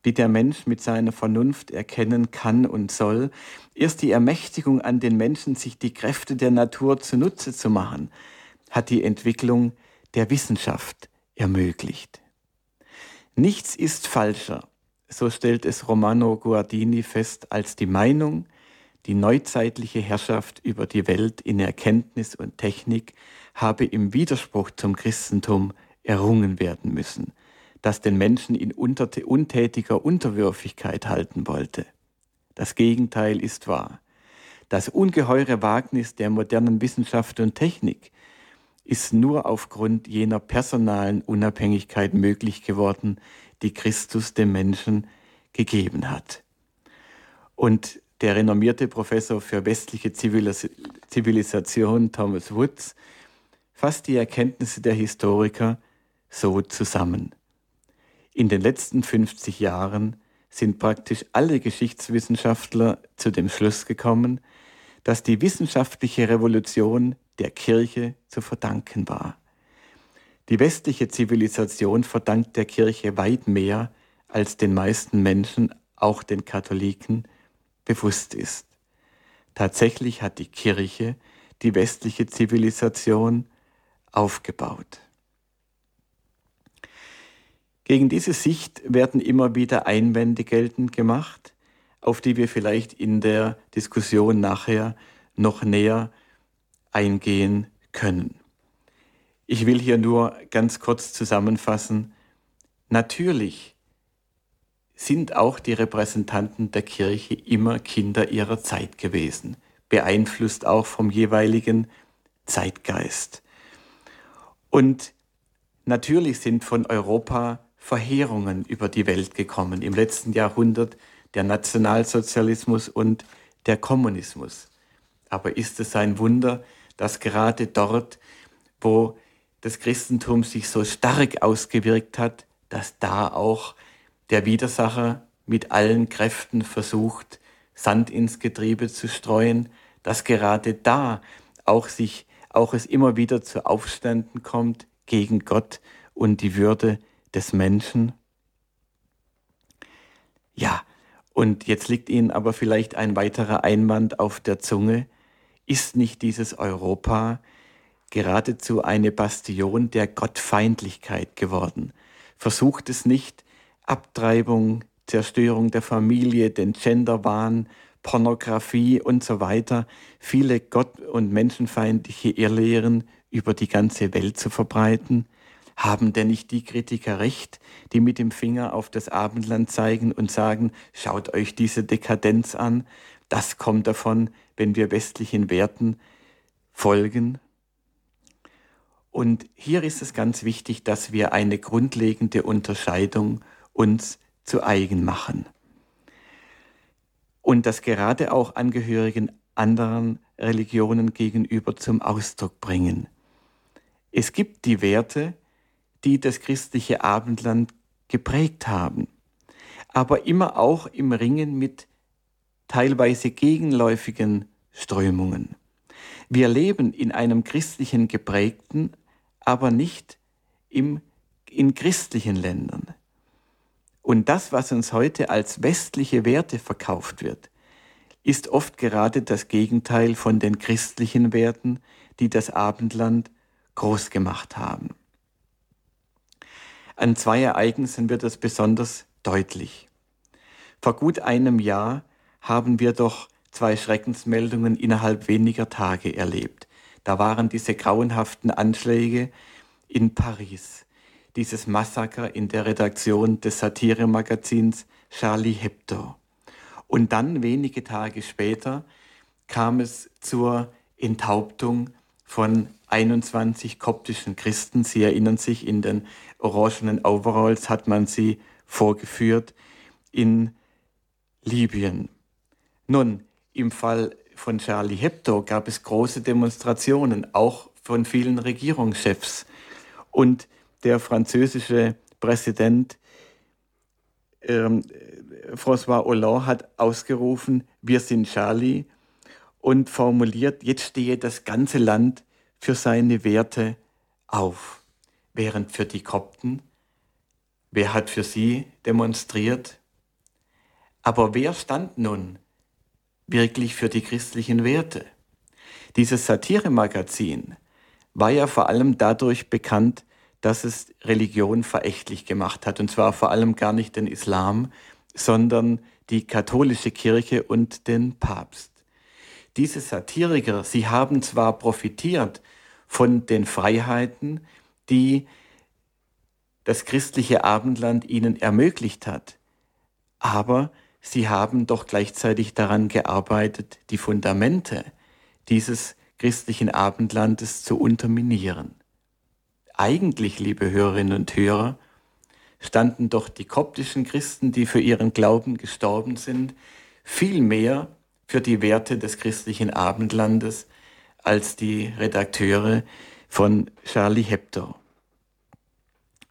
S2: wie der Mensch mit seiner Vernunft erkennen kann und soll, erst die Ermächtigung an den Menschen, sich die Kräfte der Natur zunutze zu machen, hat die Entwicklung der Wissenschaft ermöglicht. Nichts ist falscher so stellt es Romano Guardini fest, als die Meinung, die neuzeitliche Herrschaft über die Welt in Erkenntnis und Technik habe im Widerspruch zum Christentum errungen werden müssen. das den Menschen in untätiger Unterwürfigkeit halten wollte. Das Gegenteil ist wahr. Das ungeheure Wagnis der modernen Wissenschaft und Technik ist nur aufgrund jener personalen Unabhängigkeit möglich geworden, die Christus dem Menschen gegeben hat. Und der renommierte Professor für westliche Zivilisation Thomas Woods fasst die Erkenntnisse der Historiker so zusammen. In den letzten 50 Jahren sind praktisch alle Geschichtswissenschaftler zu dem Schluss gekommen, dass die wissenschaftliche Revolution der Kirche zu verdanken war. Die westliche Zivilisation verdankt der Kirche weit mehr, als den meisten Menschen, auch den Katholiken, bewusst ist. Tatsächlich hat die Kirche die westliche Zivilisation aufgebaut. Gegen diese Sicht werden immer wieder Einwände geltend gemacht, auf die wir vielleicht in der Diskussion nachher noch näher eingehen können. Ich will hier nur ganz kurz zusammenfassen. Natürlich sind auch die Repräsentanten der Kirche immer Kinder ihrer Zeit gewesen, beeinflusst auch vom jeweiligen Zeitgeist. Und natürlich sind von Europa Verheerungen über die Welt gekommen. Im letzten Jahrhundert der Nationalsozialismus und der Kommunismus. Aber ist es ein Wunder, dass gerade dort, wo das Christentum sich so stark ausgewirkt hat, dass da auch der Widersacher mit allen Kräften versucht, Sand ins Getriebe zu streuen, dass gerade da auch sich, auch es immer wieder zu Aufständen kommt gegen Gott und die Würde des Menschen? Ja, und jetzt liegt Ihnen aber vielleicht ein weiterer Einwand auf der Zunge. Ist nicht dieses Europa geradezu eine Bastion der Gottfeindlichkeit geworden? Versucht es nicht, Abtreibung, Zerstörung der Familie, den Genderwahn, Pornografie und so weiter, viele gott- und menschenfeindliche Irrlehren über die ganze Welt zu verbreiten? Haben denn nicht die Kritiker recht, die mit dem Finger auf das Abendland zeigen und sagen, schaut euch diese Dekadenz an, das kommt davon, wenn wir westlichen Werten folgen? Und hier ist es ganz wichtig, dass wir eine grundlegende Unterscheidung uns zu eigen machen. Und das gerade auch Angehörigen anderen Religionen gegenüber zum Ausdruck bringen. Es gibt die Werte, die das christliche Abendland geprägt haben, aber immer auch im Ringen mit teilweise gegenläufigen Strömungen. Wir leben in einem christlichen geprägten, aber nicht im, in christlichen Ländern. Und das, was uns heute als westliche Werte verkauft wird, ist oft gerade das Gegenteil von den christlichen Werten, die das Abendland groß gemacht haben. An zwei Ereignissen wird das besonders deutlich. Vor gut einem Jahr haben wir doch zwei Schreckensmeldungen innerhalb weniger Tage erlebt. Da waren diese grauenhaften Anschläge in Paris, dieses Massaker in der Redaktion des Satiremagazins Charlie Hebdo. Und dann wenige Tage später kam es zur Enthauptung von 21 koptischen Christen. Sie erinnern sich, in den orangenen Overalls hat man sie vorgeführt in Libyen. Nun, im Fall von Charlie Hebdo gab es große Demonstrationen, auch von vielen Regierungschefs. Und der französische Präsident ähm, François Hollande hat ausgerufen, wir sind Charlie und formuliert, jetzt stehe das ganze Land für seine Werte auf. Während für die Kopten, wer hat für sie demonstriert? Aber wer stand nun wirklich für die christlichen Werte? Dieses Satiremagazin war ja vor allem dadurch bekannt, dass es Religion verächtlich gemacht hat. Und zwar vor allem gar nicht den Islam, sondern die katholische Kirche und den Papst. Diese Satiriker, sie haben zwar profitiert von den Freiheiten, die das christliche Abendland ihnen ermöglicht hat. Aber sie haben doch gleichzeitig daran gearbeitet, die Fundamente dieses christlichen Abendlandes zu unterminieren. Eigentlich, liebe Hörerinnen und Hörer, standen doch die koptischen Christen, die für ihren Glauben gestorben sind, viel mehr für die Werte des christlichen Abendlandes als die Redakteure von Charlie Hebdo.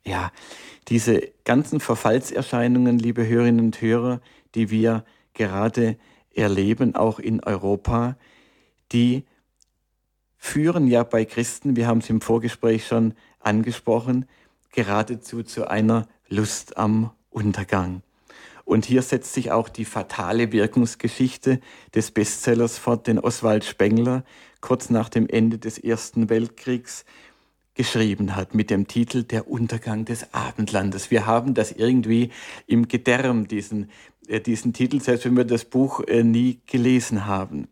S2: Ja, diese ganzen Verfallserscheinungen, liebe Hörerinnen und Hörer, die wir gerade erleben, auch in Europa, die führen ja bei Christen, wir haben es im Vorgespräch schon angesprochen, geradezu zu einer Lust am Untergang. Und hier setzt sich auch die fatale Wirkungsgeschichte des Bestsellers fort, den Oswald Spengler kurz nach dem Ende des Ersten Weltkriegs geschrieben hat mit dem Titel Der Untergang des Abendlandes. Wir haben das irgendwie im Gedärm, diesen, diesen Titel, selbst wenn wir das Buch äh, nie gelesen haben.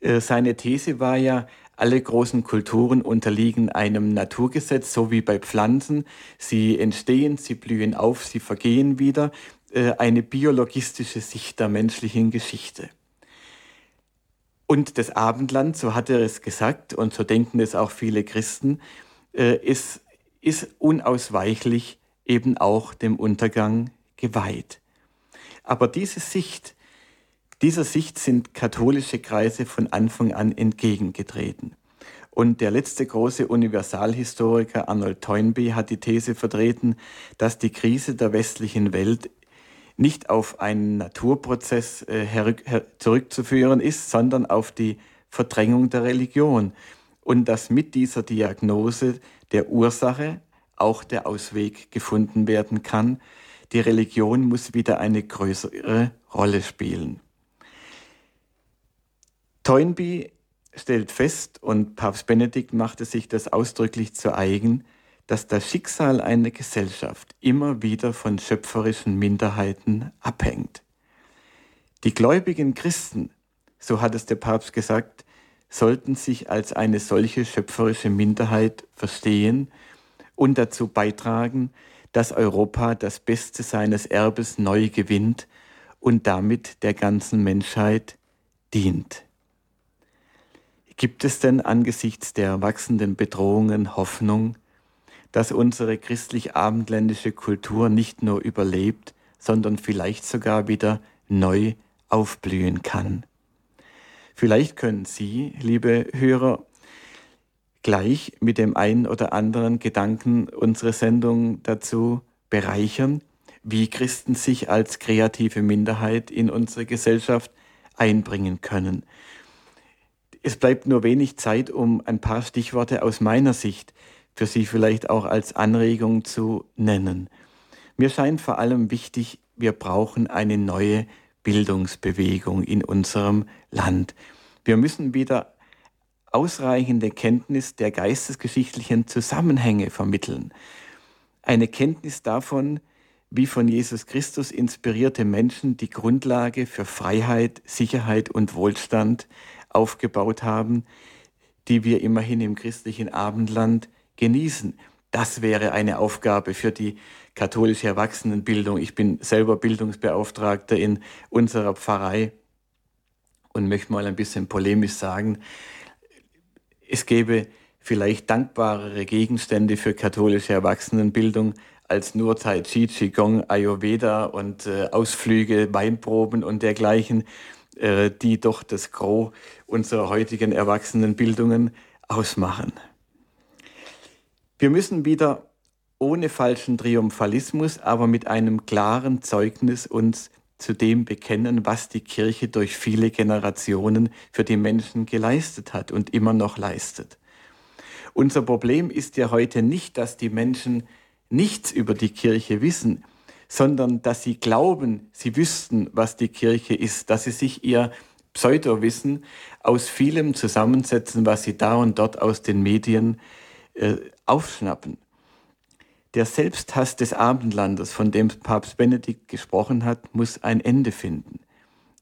S2: Äh, seine These war ja, alle großen Kulturen unterliegen einem Naturgesetz, so wie bei Pflanzen. Sie entstehen, sie blühen auf, sie vergehen wieder. Äh, eine biologistische Sicht der menschlichen Geschichte. Und das Abendland, so hat er es gesagt, und so denken es auch viele Christen, äh, ist, ist unausweichlich eben auch dem Untergang geweiht. Aber diese Sicht, dieser Sicht sind katholische Kreise von Anfang an entgegengetreten. Und der letzte große Universalhistoriker Arnold Toynbee hat die These vertreten, dass die Krise der westlichen Welt nicht auf einen Naturprozess äh, zurückzuführen ist, sondern auf die Verdrängung der Religion. Und dass mit dieser Diagnose der Ursache auch der Ausweg gefunden werden kann. Die Religion muss wieder eine größere Rolle spielen. Toynbee stellt fest, und Papst Benedikt machte sich das ausdrücklich zu eigen, dass das Schicksal einer Gesellschaft immer wieder von schöpferischen Minderheiten abhängt. Die gläubigen Christen, so hat es der Papst gesagt, sollten sich als eine solche schöpferische Minderheit verstehen und dazu beitragen, dass Europa das Beste seines Erbes neu gewinnt und damit der ganzen Menschheit dient. Gibt es denn angesichts der wachsenden Bedrohungen Hoffnung, dass unsere christlich-abendländische Kultur nicht nur überlebt, sondern vielleicht sogar wieder neu aufblühen kann? Vielleicht können Sie, liebe Hörer, gleich mit dem einen oder anderen Gedanken unsere Sendung dazu bereichern, wie Christen sich als kreative Minderheit in unsere Gesellschaft einbringen können. Es bleibt nur wenig Zeit, um ein paar Stichworte aus meiner Sicht für Sie vielleicht auch als Anregung zu nennen. Mir scheint vor allem wichtig, wir brauchen eine neue Bildungsbewegung in unserem Land. Wir müssen wieder ausreichende Kenntnis der geistesgeschichtlichen Zusammenhänge vermitteln. Eine Kenntnis davon, wie von Jesus Christus inspirierte Menschen die Grundlage für Freiheit, Sicherheit und Wohlstand aufgebaut haben, die wir immerhin im christlichen Abendland genießen. Das wäre eine Aufgabe für die katholische Erwachsenenbildung. Ich bin selber Bildungsbeauftragter in unserer Pfarrei und möchte mal ein bisschen polemisch sagen, es gäbe vielleicht dankbarere Gegenstände für katholische Erwachsenenbildung als nur Tai Chi, Qigong, Ayurveda und äh, Ausflüge, Weinproben und dergleichen. Äh, die doch das Gros unserer heutigen Erwachsenenbildungen ausmachen. Wir müssen wieder ohne falschen Triumphalismus, aber mit einem klaren Zeugnis uns zu dem bekennen, was die Kirche durch viele Generationen für die Menschen geleistet hat und immer noch leistet. Unser Problem ist ja heute nicht, dass die Menschen nichts über die Kirche wissen, sondern dass sie glauben, sie wüssten, was die Kirche ist, dass sie sich ihr Pseudowissen aus vielem zusammensetzen, was sie da und dort aus den Medien äh, aufschnappen. Der Selbsthass des Abendlandes, von dem Papst Benedikt gesprochen hat, muss ein Ende finden.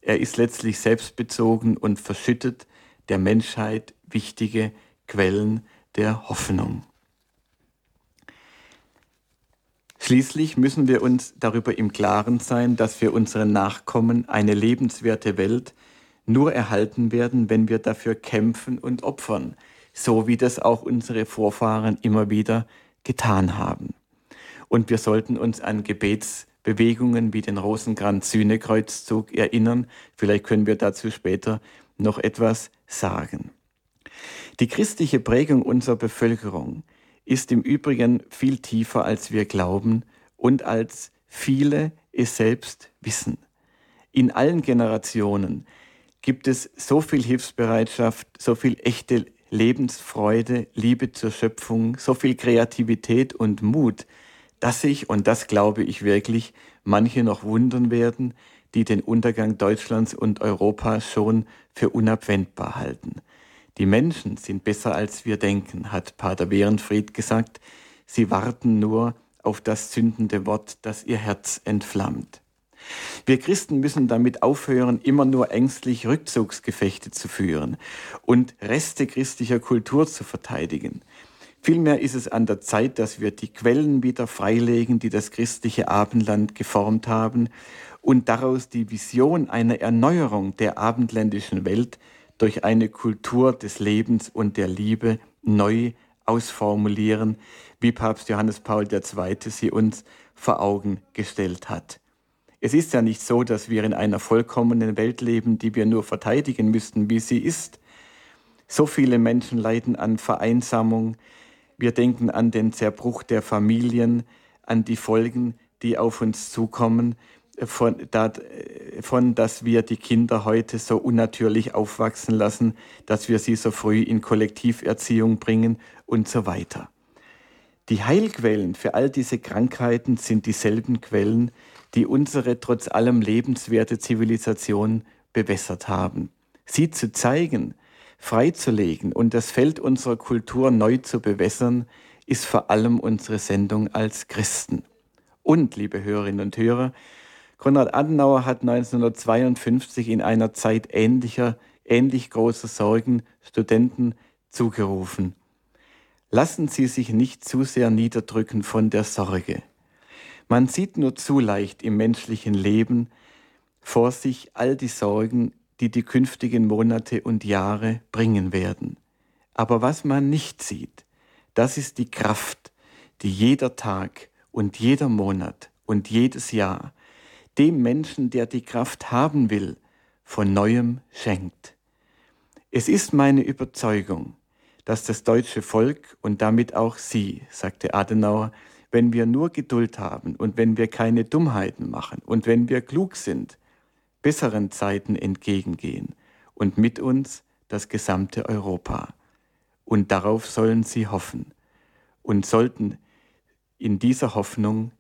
S2: Er ist letztlich selbstbezogen und verschüttet der Menschheit wichtige Quellen der Hoffnung. Schließlich müssen wir uns darüber im Klaren sein, dass für unsere Nachkommen eine lebenswerte Welt nur erhalten werden, wenn wir dafür kämpfen und opfern, so wie das auch unsere Vorfahren immer wieder getan haben. Und wir sollten uns an Gebetsbewegungen wie den Rosenkranz-Sühnekreuzzug erinnern. Vielleicht können wir dazu später noch etwas sagen. Die christliche Prägung unserer Bevölkerung ist im Übrigen viel tiefer, als wir glauben und als viele es selbst wissen. In allen Generationen gibt es so viel Hilfsbereitschaft, so viel echte Lebensfreude, Liebe zur Schöpfung, so viel Kreativität und Mut, dass sich, und das glaube ich wirklich, manche noch wundern werden, die den Untergang Deutschlands und Europas schon für unabwendbar halten. Die Menschen sind besser als wir denken, hat Pater Behrenfried gesagt. Sie warten nur auf das zündende Wort, das ihr Herz entflammt. Wir Christen müssen damit aufhören, immer nur ängstlich Rückzugsgefechte zu führen und Reste christlicher Kultur zu verteidigen. Vielmehr ist es an der Zeit, dass wir die Quellen wieder freilegen, die das christliche Abendland geformt haben und daraus die Vision einer Erneuerung der abendländischen Welt durch eine Kultur des Lebens und der Liebe neu ausformulieren, wie Papst Johannes Paul II. sie uns vor Augen gestellt hat. Es ist ja nicht so, dass wir in einer vollkommenen Welt leben, die wir nur verteidigen müssten, wie sie ist. So viele Menschen leiden an Vereinsamung. Wir denken an den Zerbruch der Familien, an die Folgen, die auf uns zukommen von, davon, dass wir die Kinder heute so unnatürlich aufwachsen lassen, dass wir sie so früh in Kollektiverziehung bringen und so weiter. Die Heilquellen für all diese Krankheiten sind dieselben Quellen, die unsere trotz allem lebenswerte Zivilisation bewässert haben. Sie zu zeigen, freizulegen und das Feld unserer Kultur neu zu bewässern, ist vor allem unsere Sendung als Christen. Und, liebe Hörerinnen und Hörer, Konrad Adenauer hat 1952 in einer Zeit ähnlicher, ähnlich großer Sorgen Studenten zugerufen. Lassen Sie sich nicht zu sehr niederdrücken von der Sorge. Man sieht nur zu leicht im menschlichen Leben vor sich all die Sorgen, die die künftigen Monate und Jahre bringen werden. Aber was man nicht sieht, das ist die Kraft, die jeder Tag und jeder Monat und jedes Jahr dem Menschen, der die Kraft haben will, von neuem schenkt. Es ist meine Überzeugung, dass das deutsche Volk und damit auch Sie, sagte Adenauer, wenn wir nur Geduld haben und wenn wir keine Dummheiten machen und wenn wir klug sind, besseren Zeiten entgegengehen und mit uns das gesamte Europa. Und darauf sollen Sie hoffen und sollten in dieser Hoffnung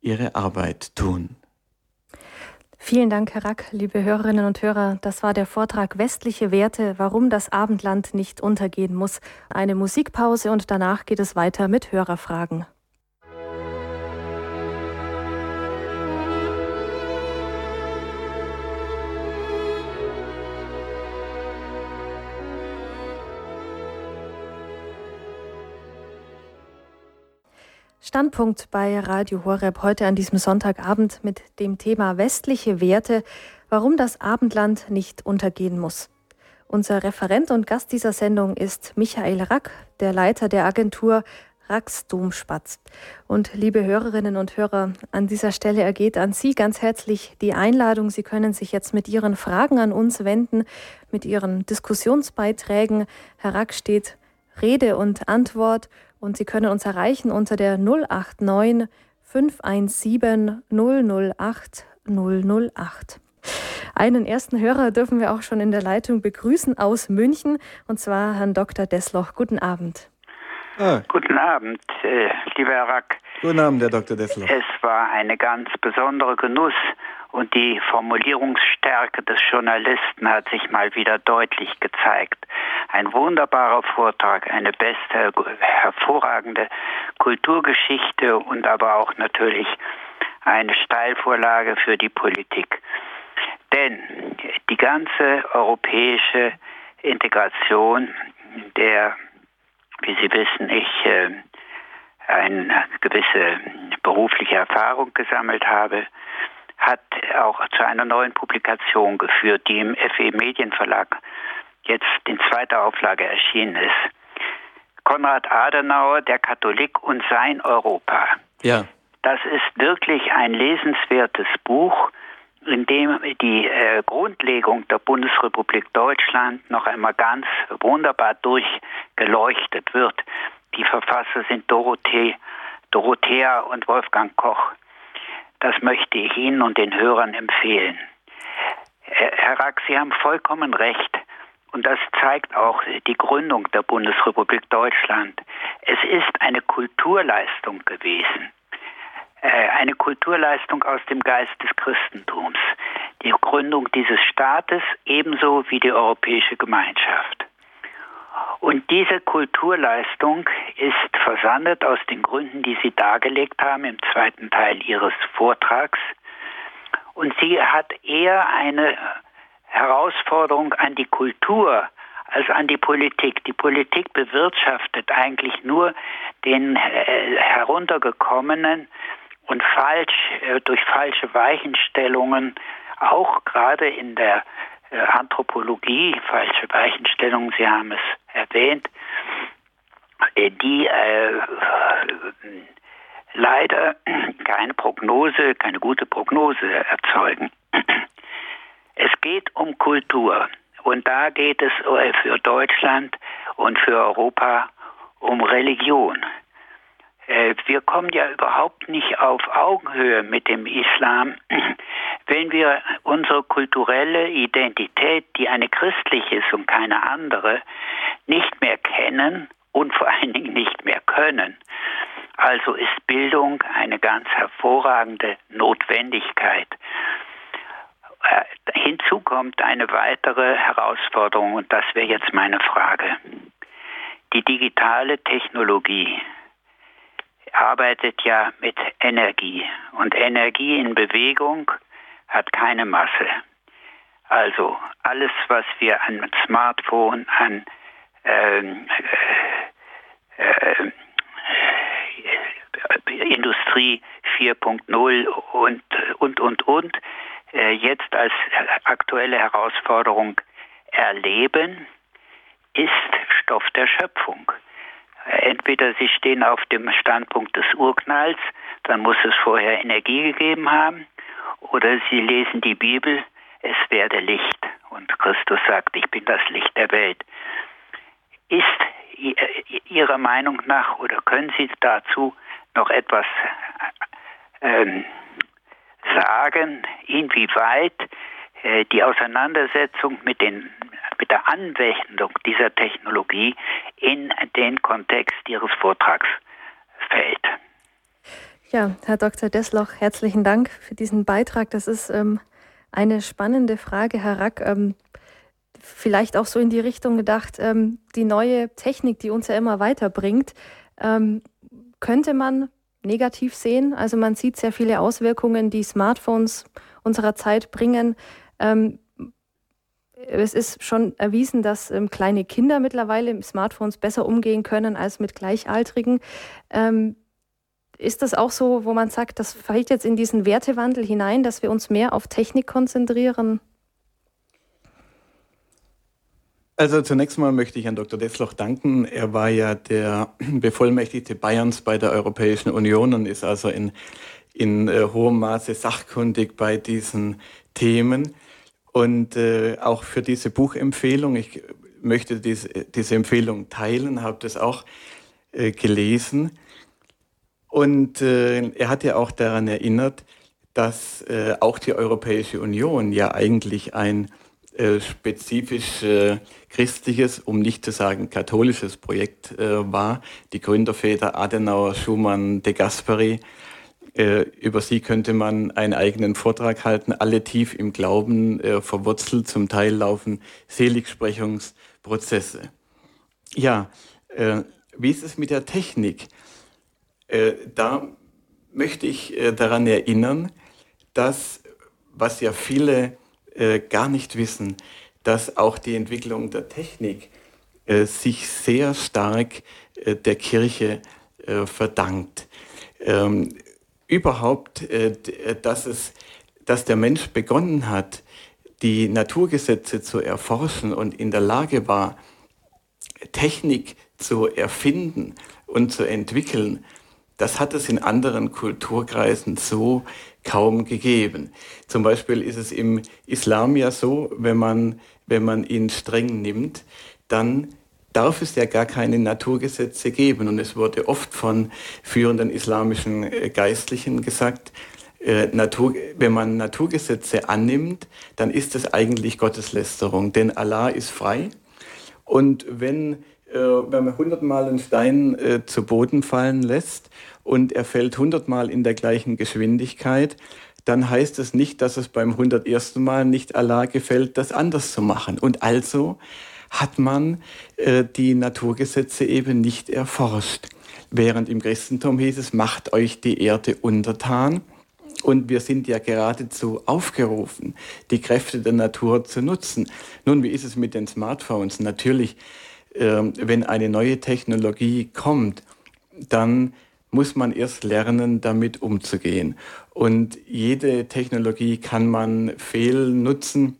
S2: ihre Arbeit tun.
S1: Vielen Dank, Herr Rack, liebe Hörerinnen und Hörer. Das war der Vortrag Westliche Werte, warum das Abendland nicht untergehen muss. Eine Musikpause und danach geht es weiter mit Hörerfragen. Standpunkt bei Radio Horeb heute an diesem Sonntagabend mit dem Thema westliche Werte, warum das Abendland nicht untergehen muss. Unser Referent und Gast dieser Sendung ist Michael Rack, der Leiter der Agentur Racks Domspatz. Und liebe Hörerinnen und Hörer, an dieser Stelle ergeht an Sie ganz herzlich die Einladung. Sie können sich jetzt mit Ihren Fragen an uns wenden, mit Ihren Diskussionsbeiträgen. Herr Rack steht Rede und Antwort und Sie können uns erreichen unter der 089 517 008 008. Einen ersten Hörer dürfen wir auch schon in der Leitung begrüßen aus München, und zwar Herrn Dr. Desloch. Guten Abend.
S3: Ah. Guten Abend, äh, lieber Herr Rack.
S2: Guten Abend, Herr Dr. Desloch.
S3: Es war eine ganz besondere Genuss und die Formulierungsstärke des Journalisten hat sich mal wieder deutlich gezeigt. Ein wunderbarer Vortrag, eine beste, hervorragende Kulturgeschichte und aber auch natürlich eine Steilvorlage für die Politik. Denn die ganze europäische Integration, der, wie Sie wissen, ich äh, eine gewisse berufliche Erfahrung gesammelt habe, hat auch zu einer neuen Publikation geführt, die im FE Medienverlag jetzt in zweiter Auflage erschienen ist. Konrad Adenauer, der Katholik und sein Europa.
S2: Ja.
S3: Das ist wirklich ein lesenswertes Buch, in dem die äh, Grundlegung der Bundesrepublik Deutschland noch einmal ganz wunderbar durchgeleuchtet wird. Die Verfasser sind Dorothee, Dorothea und Wolfgang Koch. Das möchte ich Ihnen und den Hörern empfehlen. Herr Rack, Sie haben vollkommen recht. Und das zeigt auch die Gründung der Bundesrepublik Deutschland. Es ist eine Kulturleistung gewesen. Äh, eine Kulturleistung aus dem Geist des Christentums. Die Gründung dieses Staates ebenso wie die Europäische Gemeinschaft. Und diese Kulturleistung ist versandet aus den Gründen, die Sie dargelegt haben im zweiten Teil Ihres Vortrags. Und sie hat eher eine Herausforderung an die Kultur als an die Politik. Die Politik bewirtschaftet eigentlich nur den äh, heruntergekommenen und falsch äh, durch falsche Weichenstellungen auch gerade in der Anthropologie falsche Weichenstellungen, Sie haben es erwähnt, äh, die äh, leider keine Prognose, keine gute Prognose erzeugen. Es geht um Kultur. Und da geht es äh, für Deutschland und für Europa um Religion. Äh, wir kommen ja überhaupt nicht auf Augenhöhe mit dem Islam, wenn wir unsere kulturelle Identität, die eine christliche ist und keine andere, nicht mehr kennen und vor allen Dingen nicht mehr können. Also ist Bildung eine ganz hervorragende Notwendigkeit. Äh, hinzu kommt eine weitere Herausforderung und das wäre jetzt meine Frage. Die digitale Technologie arbeitet ja mit Energie und Energie in Bewegung hat keine Masse. Also alles, was wir an Smartphone, an ähm, äh, äh, Industrie 4.0 und, und, und, und äh, jetzt als aktuelle Herausforderung erleben, ist Stoff der Schöpfung. Entweder sie stehen auf dem Standpunkt des Urknalls, dann muss es vorher Energie gegeben haben, oder sie lesen die Bibel, es werde Licht. Und Christus sagt, ich bin das Licht der Welt. Ist Ihrer Meinung nach oder können Sie dazu noch etwas ähm, sagen, inwieweit äh, die Auseinandersetzung mit, den, mit der Anwendung dieser Technologie in den Kontext Ihres Vortrags fällt.
S1: Ja, Herr Dr. Desloch, herzlichen Dank für diesen Beitrag. Das ist ähm, eine spannende Frage, Herr Rack. Ähm, vielleicht auch so in die Richtung gedacht, ähm, die neue Technik, die uns ja immer weiterbringt, ähm, könnte man negativ sehen. Also man sieht sehr viele Auswirkungen, die Smartphones unserer Zeit bringen. Ähm, es ist schon erwiesen, dass ähm, kleine Kinder mittlerweile mit Smartphones besser umgehen können als mit Gleichaltrigen. Ähm, ist das auch so, wo man sagt, das fällt jetzt in diesen Wertewandel hinein, dass wir uns mehr auf Technik konzentrieren?
S2: Also zunächst mal möchte ich Herrn Dr. Desloch danken. Er war ja der Bevollmächtigte Bayerns bei der Europäischen Union und ist also in, in äh, hohem Maße sachkundig bei diesen Themen. Und äh, auch für diese Buchempfehlung, ich möchte diese, diese Empfehlung teilen, habe das auch äh, gelesen. Und äh, er hat ja auch daran erinnert, dass äh, auch die Europäische Union ja eigentlich ein äh, spezifisch äh, christliches, um nicht zu sagen katholisches Projekt war. Die Gründerväter Adenauer, Schumann, de Gasperi, über sie könnte man einen eigenen Vortrag halten, alle tief im Glauben äh, verwurzelt, zum Teil laufen Seligsprechungsprozesse. Ja, wie ist es mit der Technik? da möchte ich daran erinnern, dass, was ja viele äh, gar nicht wissen, dass auch die Entwicklung der Technik äh, sich sehr stark äh, der Kirche äh, verdankt. Ähm, überhaupt, äh, äh, dass, es, dass der Mensch begonnen hat, die Naturgesetze zu erforschen und in der Lage war, Technik zu erfinden und zu entwickeln, das hat es in anderen Kulturkreisen so kaum gegeben. Zum Beispiel ist es im Islam ja so, wenn man, wenn man ihn streng nimmt, dann darf es ja gar keine Naturgesetze geben. Und es wurde oft von führenden islamischen äh, Geistlichen gesagt, äh, Natur, wenn man Naturgesetze annimmt, dann ist es eigentlich Gotteslästerung, denn Allah ist frei. Und wenn, äh, wenn man hundertmal einen Stein äh, zu Boden fallen lässt und er fällt hundertmal in der gleichen Geschwindigkeit, dann heißt es nicht, dass es beim hundertersten Mal nicht Allah gefällt, das anders zu machen. Und also hat man äh, die Naturgesetze eben nicht erforscht. Während im Christentum hieß es, macht euch die Erde untertan. Und wir sind ja geradezu aufgerufen, die Kräfte der Natur zu nutzen. Nun, wie ist es mit den Smartphones? Natürlich, äh, wenn eine neue Technologie kommt, dann muss man erst lernen, damit umzugehen. Und jede Technologie kann man fehlnutzen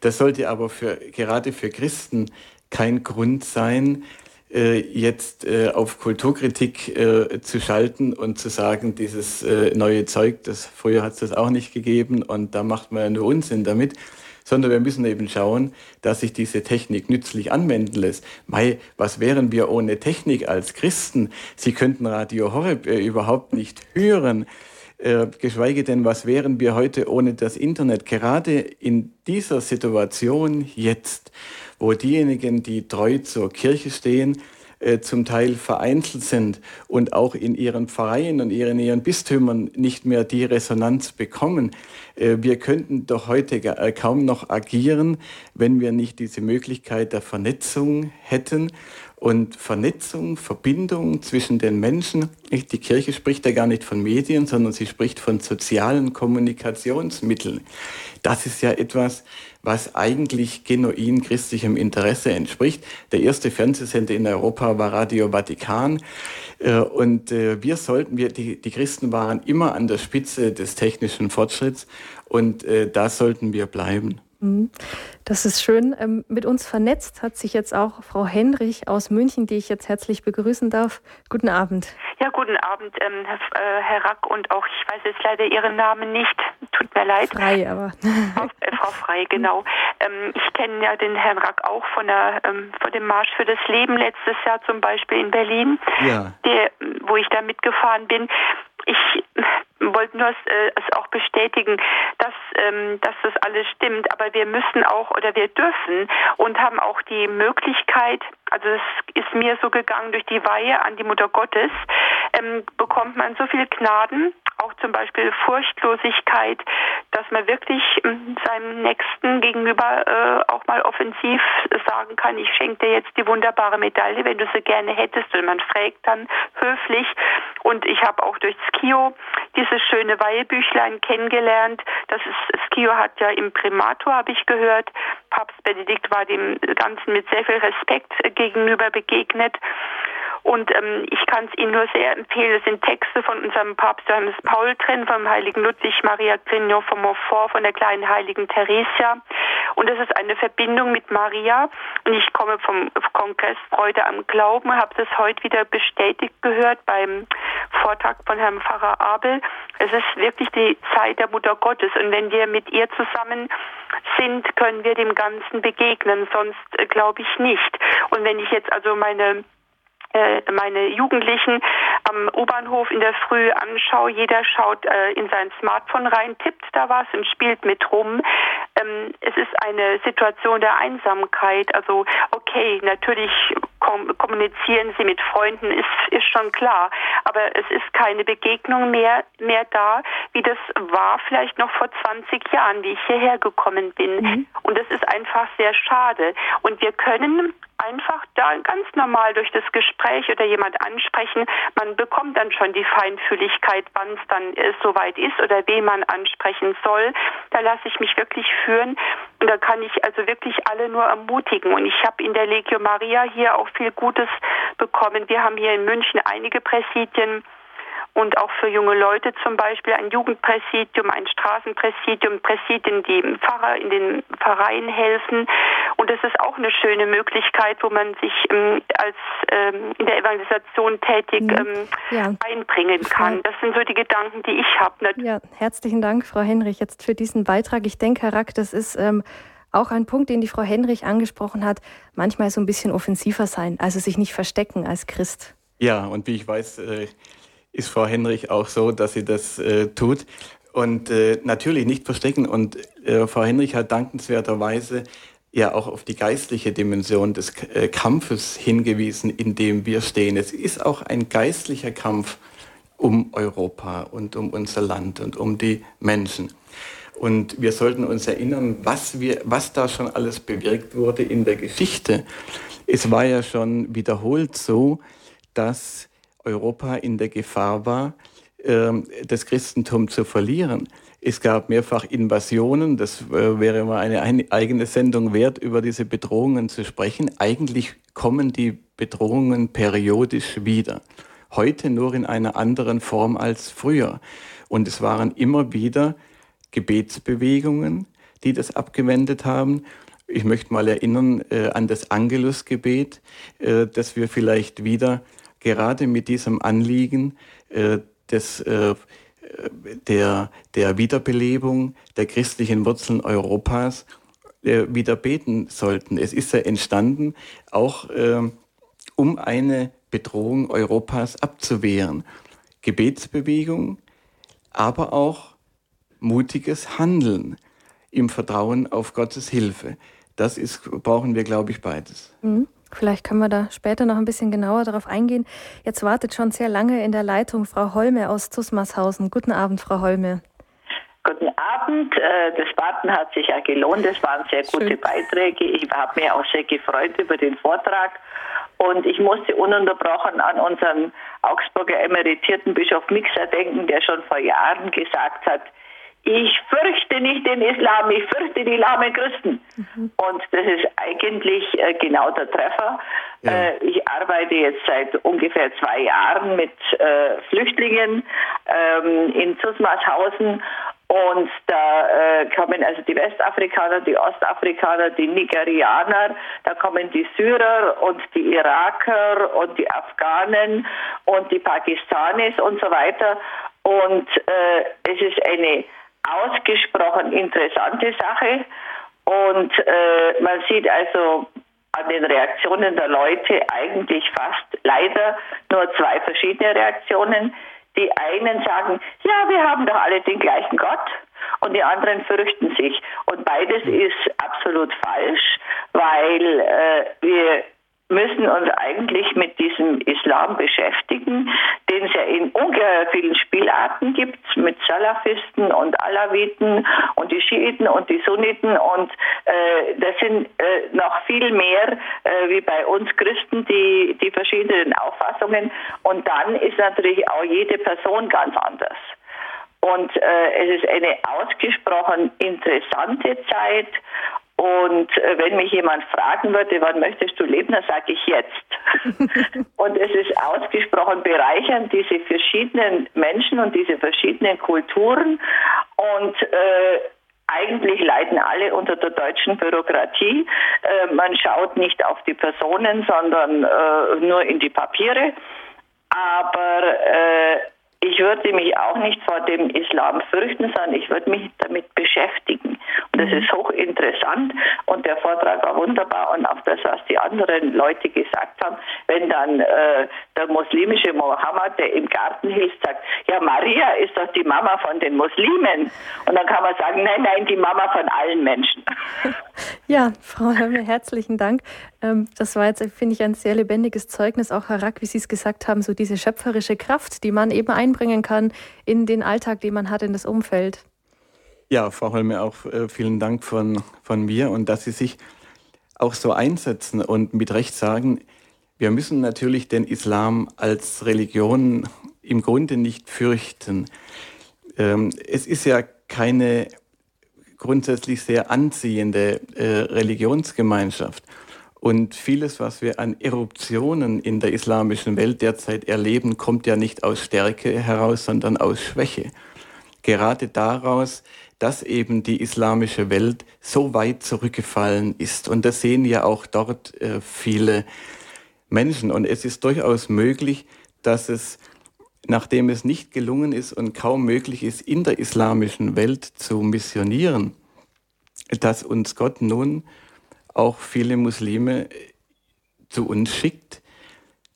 S2: das sollte aber für, gerade für Christen kein Grund sein, äh, jetzt äh, auf Kulturkritik äh, zu schalten und zu sagen, dieses neue Zeug, das früher hat es das auch nicht gegeben und da macht man ja nur Unsinn damit, sondern wir müssen eben schauen, dass sich diese Technik nützlich anwenden lässt. Mei, was wären wir ohne Technik als Christen? Sie könnten Radio Horeb überhaupt nicht hören. Äh, geschweige denn, was wären wir heute ohne das Internet? Gerade in dieser Situation jetzt, wo diejenigen, die treu zur Kirche stehen, äh, zum Teil vereinzelt sind und auch in ihren Pfarreien und in ihren Bistümern nicht mehr die Resonanz bekommen. Äh, wir könnten doch heute kaum noch agieren, wenn wir nicht diese Möglichkeit der Vernetzung hätten und Vernetzung, Verbindung zwischen den Menschen. Die Kirche spricht ja gar nicht von Medien, sondern sie spricht von sozialen Kommunikationsmitteln. Das ist ja etwas, was eigentlich genuin christlichem Interesse entspricht. Der erste Fernsehsender in Europa war Radio Vatikan. Äh, und äh, wir sollten, wir, die, die Christen waren immer an der Spitze des technischen Fortschritts und äh, da sollten wir bleiben.
S1: Mhm. Das ist schön. Ähm, mit uns vernetzt hat sich jetzt auch Frau Henrich aus München, die ich jetzt herzlich begrüßen darf. Guten Abend.
S4: Ja, guten Abend, ähm, Herr, äh, Herr, Rack und auch, ich weiß jetzt leider Ihren Namen nicht. Tut mir leid.
S1: Frei, aber.
S4: Frau, äh, Frau Frei, genau. Ähm, ich kenne ja den Herrn Rack auch von, der, ähm, von dem Marsch für das Leben letztes Jahr zum Beispiel in Berlin, ja. der, wo ich da mitgefahren bin ich wollte nur äh, es auch bestätigen, dass, ähm, dass das alles stimmt. Aber wir müssen auch oder wir dürfen und haben auch die Möglichkeit, also es ist mir so gegangen durch die Weihe an die Mutter Gottes, ähm, bekommt man so viel Gnaden, auch zum Beispiel Furchtlosigkeit, dass man wirklich ähm, seinem Nächsten gegenüber äh, auch mal offensiv sagen kann, ich schenke dir jetzt die wunderbare Medaille, wenn du sie gerne hättest. Und man fragt dann höflich. Und ich habe auch durch Skio dieses schöne Weihebüchlein kennengelernt. Das ist, Skio hat ja im Primator, habe ich gehört. Papst Benedikt war dem Ganzen mit sehr viel Respekt gegenüber begegnet. Und ähm, ich kann es Ihnen nur sehr empfehlen. Es sind Texte von unserem Papst Johannes Paul drin, vom heiligen Ludwig Maria Grignon von Montfort, von der kleinen heiligen Theresia. Und das ist eine Verbindung mit Maria. Und ich komme vom Kongress Freude am Glauben, habe das heute wieder bestätigt gehört beim Vortrag von Herrn Pfarrer Abel. Es ist wirklich die Zeit der Mutter Gottes. Und wenn wir mit ihr zusammen sind, können wir dem Ganzen begegnen. Sonst äh, glaube ich nicht. Und wenn ich jetzt also meine äh, meine Jugendlichen am U-Bahnhof in der Früh anschaue. Jeder schaut äh, in sein Smartphone rein, tippt da was und spielt mit rum. Ähm, es ist eine Situation der Einsamkeit. Also okay, natürlich kom kommunizieren sie mit Freunden, ist, ist schon klar. Aber es ist keine Begegnung mehr, mehr da, wie das war vielleicht noch vor 20 Jahren, wie ich hierher gekommen bin. Mhm. Und das ist einfach sehr schade. Und wir können einfach da ganz normal durch das Gespräch oder jemand ansprechen. Man bekommt dann schon die Feinfühligkeit, wann es dann äh, soweit ist oder wen man ansprechen soll. Da lasse ich mich wirklich führen und da kann ich also wirklich alle nur ermutigen. Und ich habe in der Legio Maria hier auch viel Gutes bekommen. Wir haben hier in München einige Präsidien und auch für junge Leute zum Beispiel ein Jugendpräsidium, ein Straßenpräsidium, Präsidien, die Pfarrer in den Pfarreien helfen. Und das ist auch eine schöne Möglichkeit, wo man sich ähm, als ähm, in der Evangelisation tätig mhm. ähm, ja. einbringen kann. Das sind so die Gedanken, die ich habe.
S1: Ja, herzlichen Dank, Frau Henrich, jetzt für diesen Beitrag. Ich denke, Herr Rack, das ist ähm, auch ein Punkt, den die Frau Henrich angesprochen hat, manchmal so ein bisschen offensiver sein, also sich nicht verstecken als Christ.
S2: Ja, und wie ich weiß, äh, ist Frau Henrich auch so, dass sie das äh, tut. Und äh, natürlich nicht verstecken. Und äh, Frau Henrich hat dankenswerterweise ja auch auf die geistliche Dimension des äh, Kampfes hingewiesen, in dem wir stehen. Es ist auch ein geistlicher Kampf um Europa und um unser Land und um die Menschen. Und wir sollten uns erinnern, was, wir, was da schon alles bewirkt wurde in der Geschichte. Es war ja schon wiederholt so, dass Europa in der Gefahr war, ähm, das Christentum zu verlieren. Es gab mehrfach Invasionen, das äh, wäre mal eine eigene Sendung wert, über diese Bedrohungen zu sprechen. Eigentlich kommen die Bedrohungen periodisch wieder. Heute nur in einer anderen Form als früher. Und es waren immer wieder Gebetsbewegungen, die das abgewendet haben. Ich möchte mal erinnern äh, an das Angelusgebet, äh, das wir vielleicht wieder gerade mit diesem Anliegen äh, des, äh, der, der Wiederbelebung der christlichen Wurzeln Europas äh, wieder beten sollten. Es ist ja entstanden, auch äh, um eine Bedrohung Europas abzuwehren. Gebetsbewegung, aber auch mutiges Handeln im Vertrauen auf Gottes Hilfe. Das ist, brauchen wir, glaube ich, beides.
S1: Mhm. Vielleicht können wir da später noch ein bisschen genauer darauf eingehen. Jetzt wartet schon sehr lange in der Leitung Frau Holme aus Zusmarshausen. Guten Abend, Frau Holme.
S5: Guten Abend. Äh, das Warten hat sich ja gelohnt. Es waren sehr gute Schön. Beiträge. Ich habe mich auch sehr gefreut über den Vortrag. Und ich musste ununterbrochen an unseren Augsburger emeritierten Bischof Mixer denken, der schon vor Jahren gesagt hat, ich fürchte nicht den Islam, ich fürchte die lahmen Christen. Mhm. Und das ist eigentlich äh, genau der Treffer. Ja. Äh, ich arbeite jetzt seit ungefähr zwei Jahren mit äh, Flüchtlingen ähm, in Zusmarshausen und da äh, kommen also die Westafrikaner, die Ostafrikaner, die Nigerianer, da kommen die Syrer und die Iraker und die Afghanen und die Pakistanis und so weiter. Und äh, es ist eine ausgesprochen interessante Sache. Und äh, man sieht also an den Reaktionen der Leute eigentlich fast leider nur zwei verschiedene Reaktionen. Die einen sagen, ja, wir haben doch alle den gleichen Gott und die anderen fürchten sich. Und beides ist absolut falsch, weil äh, wir müssen uns eigentlich mit diesem Islam beschäftigen, den es ja in ungeheuer vielen Spielarten gibt, mit Salafisten und Alawiten und die Schiiten und die Sunniten und äh, das sind äh, noch viel mehr äh, wie bei uns Christen die, die verschiedenen Auffassungen und dann ist natürlich auch jede Person ganz anders. Und äh, es ist eine ausgesprochen interessante Zeit und äh, wenn mich jemand fragen würde, wann möchtest du leben, dann sage ich jetzt. und es ist ausgesprochen bereichernd, diese verschiedenen Menschen und diese verschiedenen Kulturen. Und äh, eigentlich leiden alle unter der deutschen Bürokratie. Äh, man schaut nicht auf die Personen, sondern äh, nur in die Papiere. Aber äh, ich würde mich auch nicht vor dem Islam fürchten, sondern ich würde mich damit beschäftigen. Und das ist hochinteressant und der Vortrag war wunderbar und auch das, was die anderen Leute gesagt haben, wenn dann äh, der muslimische Mohammed, der im Garten hilft, sagt, ja, Maria ist doch die Mama von den Muslimen. Und dann kann man sagen, nein, nein, die Mama von allen Menschen.
S1: Ja, Frau Hömme, herzlichen Dank. Ähm, das war jetzt, finde ich, ein sehr lebendiges Zeugnis, auch Herr Rack, wie Sie es gesagt haben, so diese schöpferische Kraft, die man eben einbringen kann in den Alltag, den man hat, in das Umfeld.
S2: Ja, Frau Holme, auch äh, vielen Dank von, von mir und dass Sie sich auch so einsetzen und mit Recht sagen, wir müssen natürlich den Islam als Religion im Grunde nicht fürchten. Ähm, es ist ja keine grundsätzlich sehr anziehende äh, Religionsgemeinschaft. Und vieles, was wir an Eruptionen in der islamischen Welt derzeit erleben, kommt ja nicht aus Stärke heraus, sondern aus Schwäche. Gerade daraus, dass eben die islamische Welt so weit zurückgefallen ist. Und das sehen ja auch dort äh, viele Menschen. Und es ist durchaus möglich, dass es, nachdem es nicht gelungen ist und kaum möglich ist, in der islamischen Welt zu missionieren, dass uns Gott nun auch viele Muslime zu uns schickt,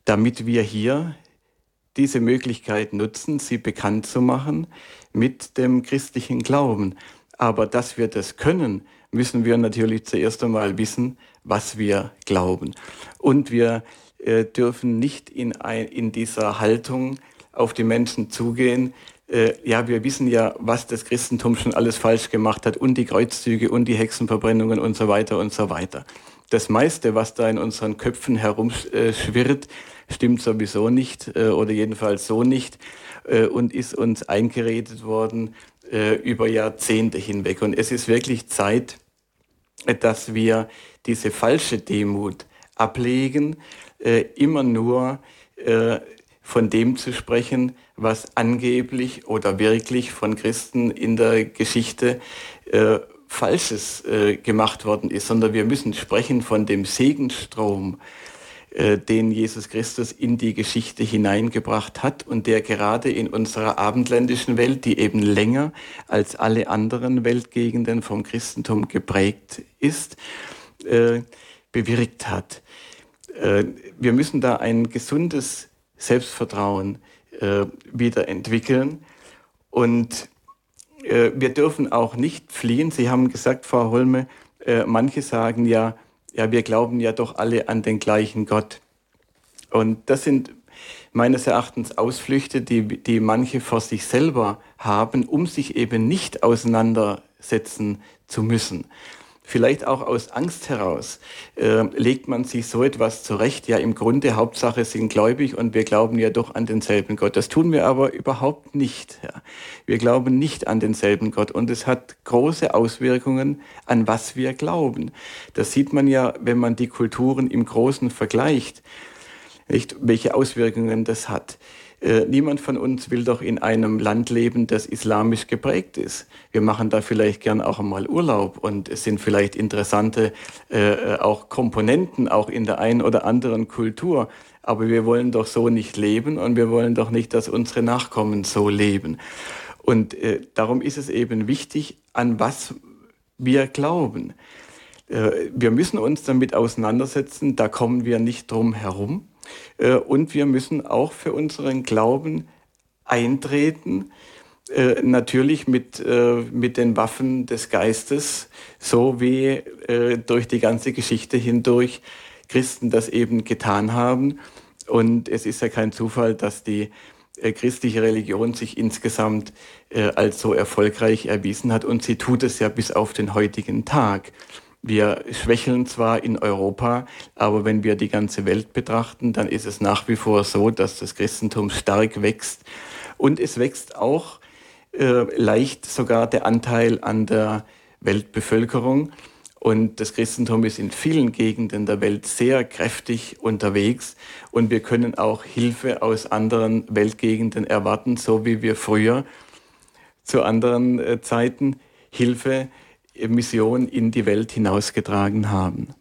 S2: damit wir hier diese Möglichkeit nutzen, sie bekannt zu machen mit dem christlichen Glauben. Aber dass wir das können, müssen wir natürlich zuerst einmal wissen, was wir glauben. Und wir äh, dürfen nicht in, ein, in dieser Haltung auf die Menschen zugehen, äh, ja, wir wissen ja, was das Christentum schon alles falsch gemacht hat und die Kreuzzüge und die Hexenverbrennungen und so weiter und so weiter. Das meiste, was da in unseren Köpfen herumschwirrt, stimmt sowieso nicht äh, oder jedenfalls so nicht äh, und ist uns eingeredet worden äh, über Jahrzehnte hinweg. Und es ist wirklich Zeit, dass wir diese falsche Demut ablegen, äh, immer nur äh, von dem zu sprechen, was angeblich oder wirklich von Christen in der Geschichte äh, Falsches äh, gemacht worden ist, sondern wir müssen sprechen von dem Segenstrom, äh, den Jesus Christus in die Geschichte hineingebracht hat und der gerade in unserer abendländischen Welt, die eben länger als alle anderen Weltgegenden vom Christentum geprägt ist, äh, bewirkt hat. Äh, wir müssen da ein gesundes Selbstvertrauen äh, wieder entwickeln. Und äh, wir dürfen auch nicht fliehen. Sie haben gesagt, Frau Holme, äh, manche sagen ja, ja, wir glauben ja doch alle an den gleichen Gott. Und das sind meines Erachtens Ausflüchte, die, die manche vor sich selber haben, um sich eben nicht auseinandersetzen zu müssen vielleicht auch aus Angst heraus, äh, legt man sich so etwas zurecht. Ja, im Grunde Hauptsache sind gläubig und wir glauben ja doch an denselben Gott. Das tun wir aber überhaupt nicht. Ja. Wir glauben nicht an denselben Gott und es hat große Auswirkungen, an was wir glauben. Das sieht man ja, wenn man die Kulturen im Großen vergleicht, nicht, welche Auswirkungen das hat. Äh, niemand von uns will doch in einem Land leben, das islamisch geprägt ist. Wir machen da vielleicht gern auch einmal Urlaub und es sind vielleicht interessante äh, auch Komponenten auch in der einen oder anderen Kultur. Aber wir wollen doch so nicht leben und wir wollen doch nicht, dass unsere Nachkommen so leben. Und äh, darum ist es eben wichtig, an was wir glauben. Äh, wir müssen uns damit auseinandersetzen, da kommen wir nicht drum herum. Äh, und wir müssen auch für unseren Glauben eintreten, äh, natürlich mit, äh, mit den Waffen des Geistes, so wie durch die ganze Geschichte hindurch Christen das eben getan haben. Und es ist ja kein Zufall, dass die christliche Religion sich insgesamt als so erfolgreich erwiesen hat und sie tut es ja bis auf den heutigen Tag. Wir schwächeln zwar in Europa, aber wenn wir die ganze Welt betrachten, dann ist es nach wie vor so, dass das Christentum stark wächst. Und es wächst auch äh, leicht sogar der Anteil an der Weltbevölkerung. Und das Christentum ist in vielen Gegenden der Welt sehr kräftig unterwegs. Und wir können auch Hilfe aus anderen Weltgegenden erwarten, so wie wir früher zu anderen äh, Zeiten Hilfe Mission in die Welt hinausgetragen haben.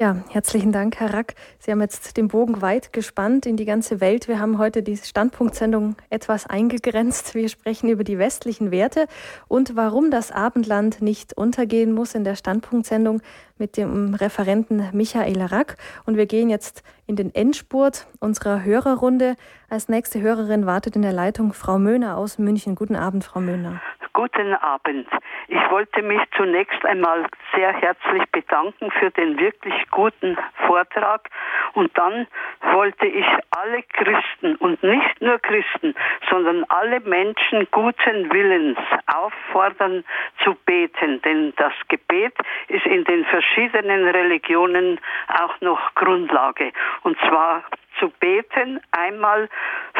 S1: Ja, herzlichen Dank, Herr Rack. Sie haben jetzt den Bogen weit gespannt in die ganze Welt. Wir haben heute die Standpunktsendung etwas eingegrenzt. Wir sprechen über die westlichen Werte und warum das Abendland nicht untergehen muss in der Standpunktsendung mit dem Referenten Michael Rack. Und wir gehen jetzt in den Endspurt unserer Hörerrunde. Als nächste Hörerin wartet in der Leitung Frau Möhner aus München. Guten Abend, Frau Möhner.
S6: Guten Abend. Ich wollte mich zunächst einmal sehr herzlich bedanken für den wirklich guten Vortrag und dann wollte ich alle Christen und nicht nur Christen, sondern alle Menschen guten Willens auffordern zu beten, denn das Gebet ist in den verschiedenen Religionen auch noch Grundlage und zwar zu beten, einmal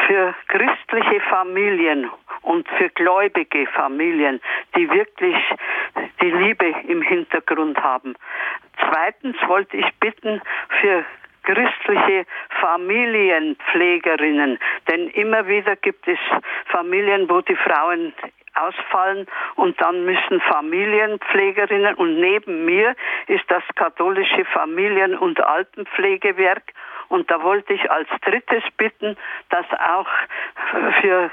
S6: für christliche Familien und für gläubige Familien, die wirklich die Liebe im Hintergrund haben. Zweitens wollte ich bitten für christliche Familienpflegerinnen, denn immer wieder gibt es Familien, wo die Frauen ausfallen und dann müssen Familienpflegerinnen und neben mir ist das katholische Familien- und Altenpflegewerk. Und da wollte ich als drittes bitten, dass auch für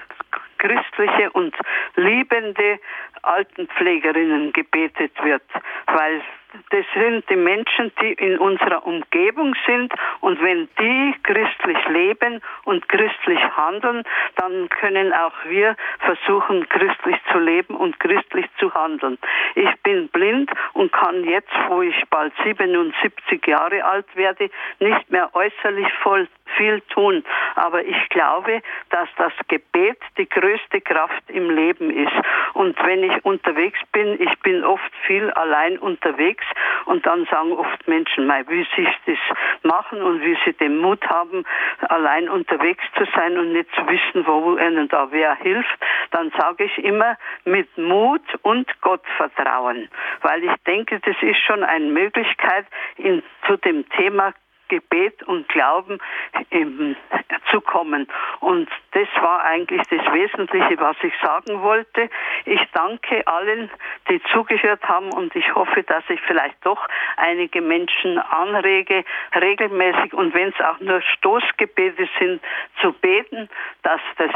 S6: christliche und liebende Altenpflegerinnen gebetet wird, weil das sind die Menschen, die in unserer Umgebung sind und wenn die christlich leben und christlich handeln, dann können auch wir versuchen, christlich zu leben und christlich zu handeln. Ich bin blind und kann jetzt, wo ich bald 77 Jahre alt werde, nicht mehr äußerlich voll viel tun. Aber ich glaube, dass das Gebet die größte Kraft im Leben ist. Und wenn ich unterwegs bin, ich bin oft viel allein unterwegs und dann sagen oft Menschen, wie sie das machen und wie sie den Mut haben, allein unterwegs zu sein und nicht zu wissen, wo ihnen da wer hilft, dann sage ich immer mit Mut und Gottvertrauen. Weil ich denke, das ist schon eine Möglichkeit, in, zu dem Thema Gebet und Glauben ähm, zu kommen. Und das war eigentlich das Wesentliche, was ich sagen wollte. Ich danke allen, die zugehört haben und ich hoffe, dass ich vielleicht doch einige Menschen anrege, regelmäßig und wenn es auch nur Stoßgebete sind, zu beten, dass das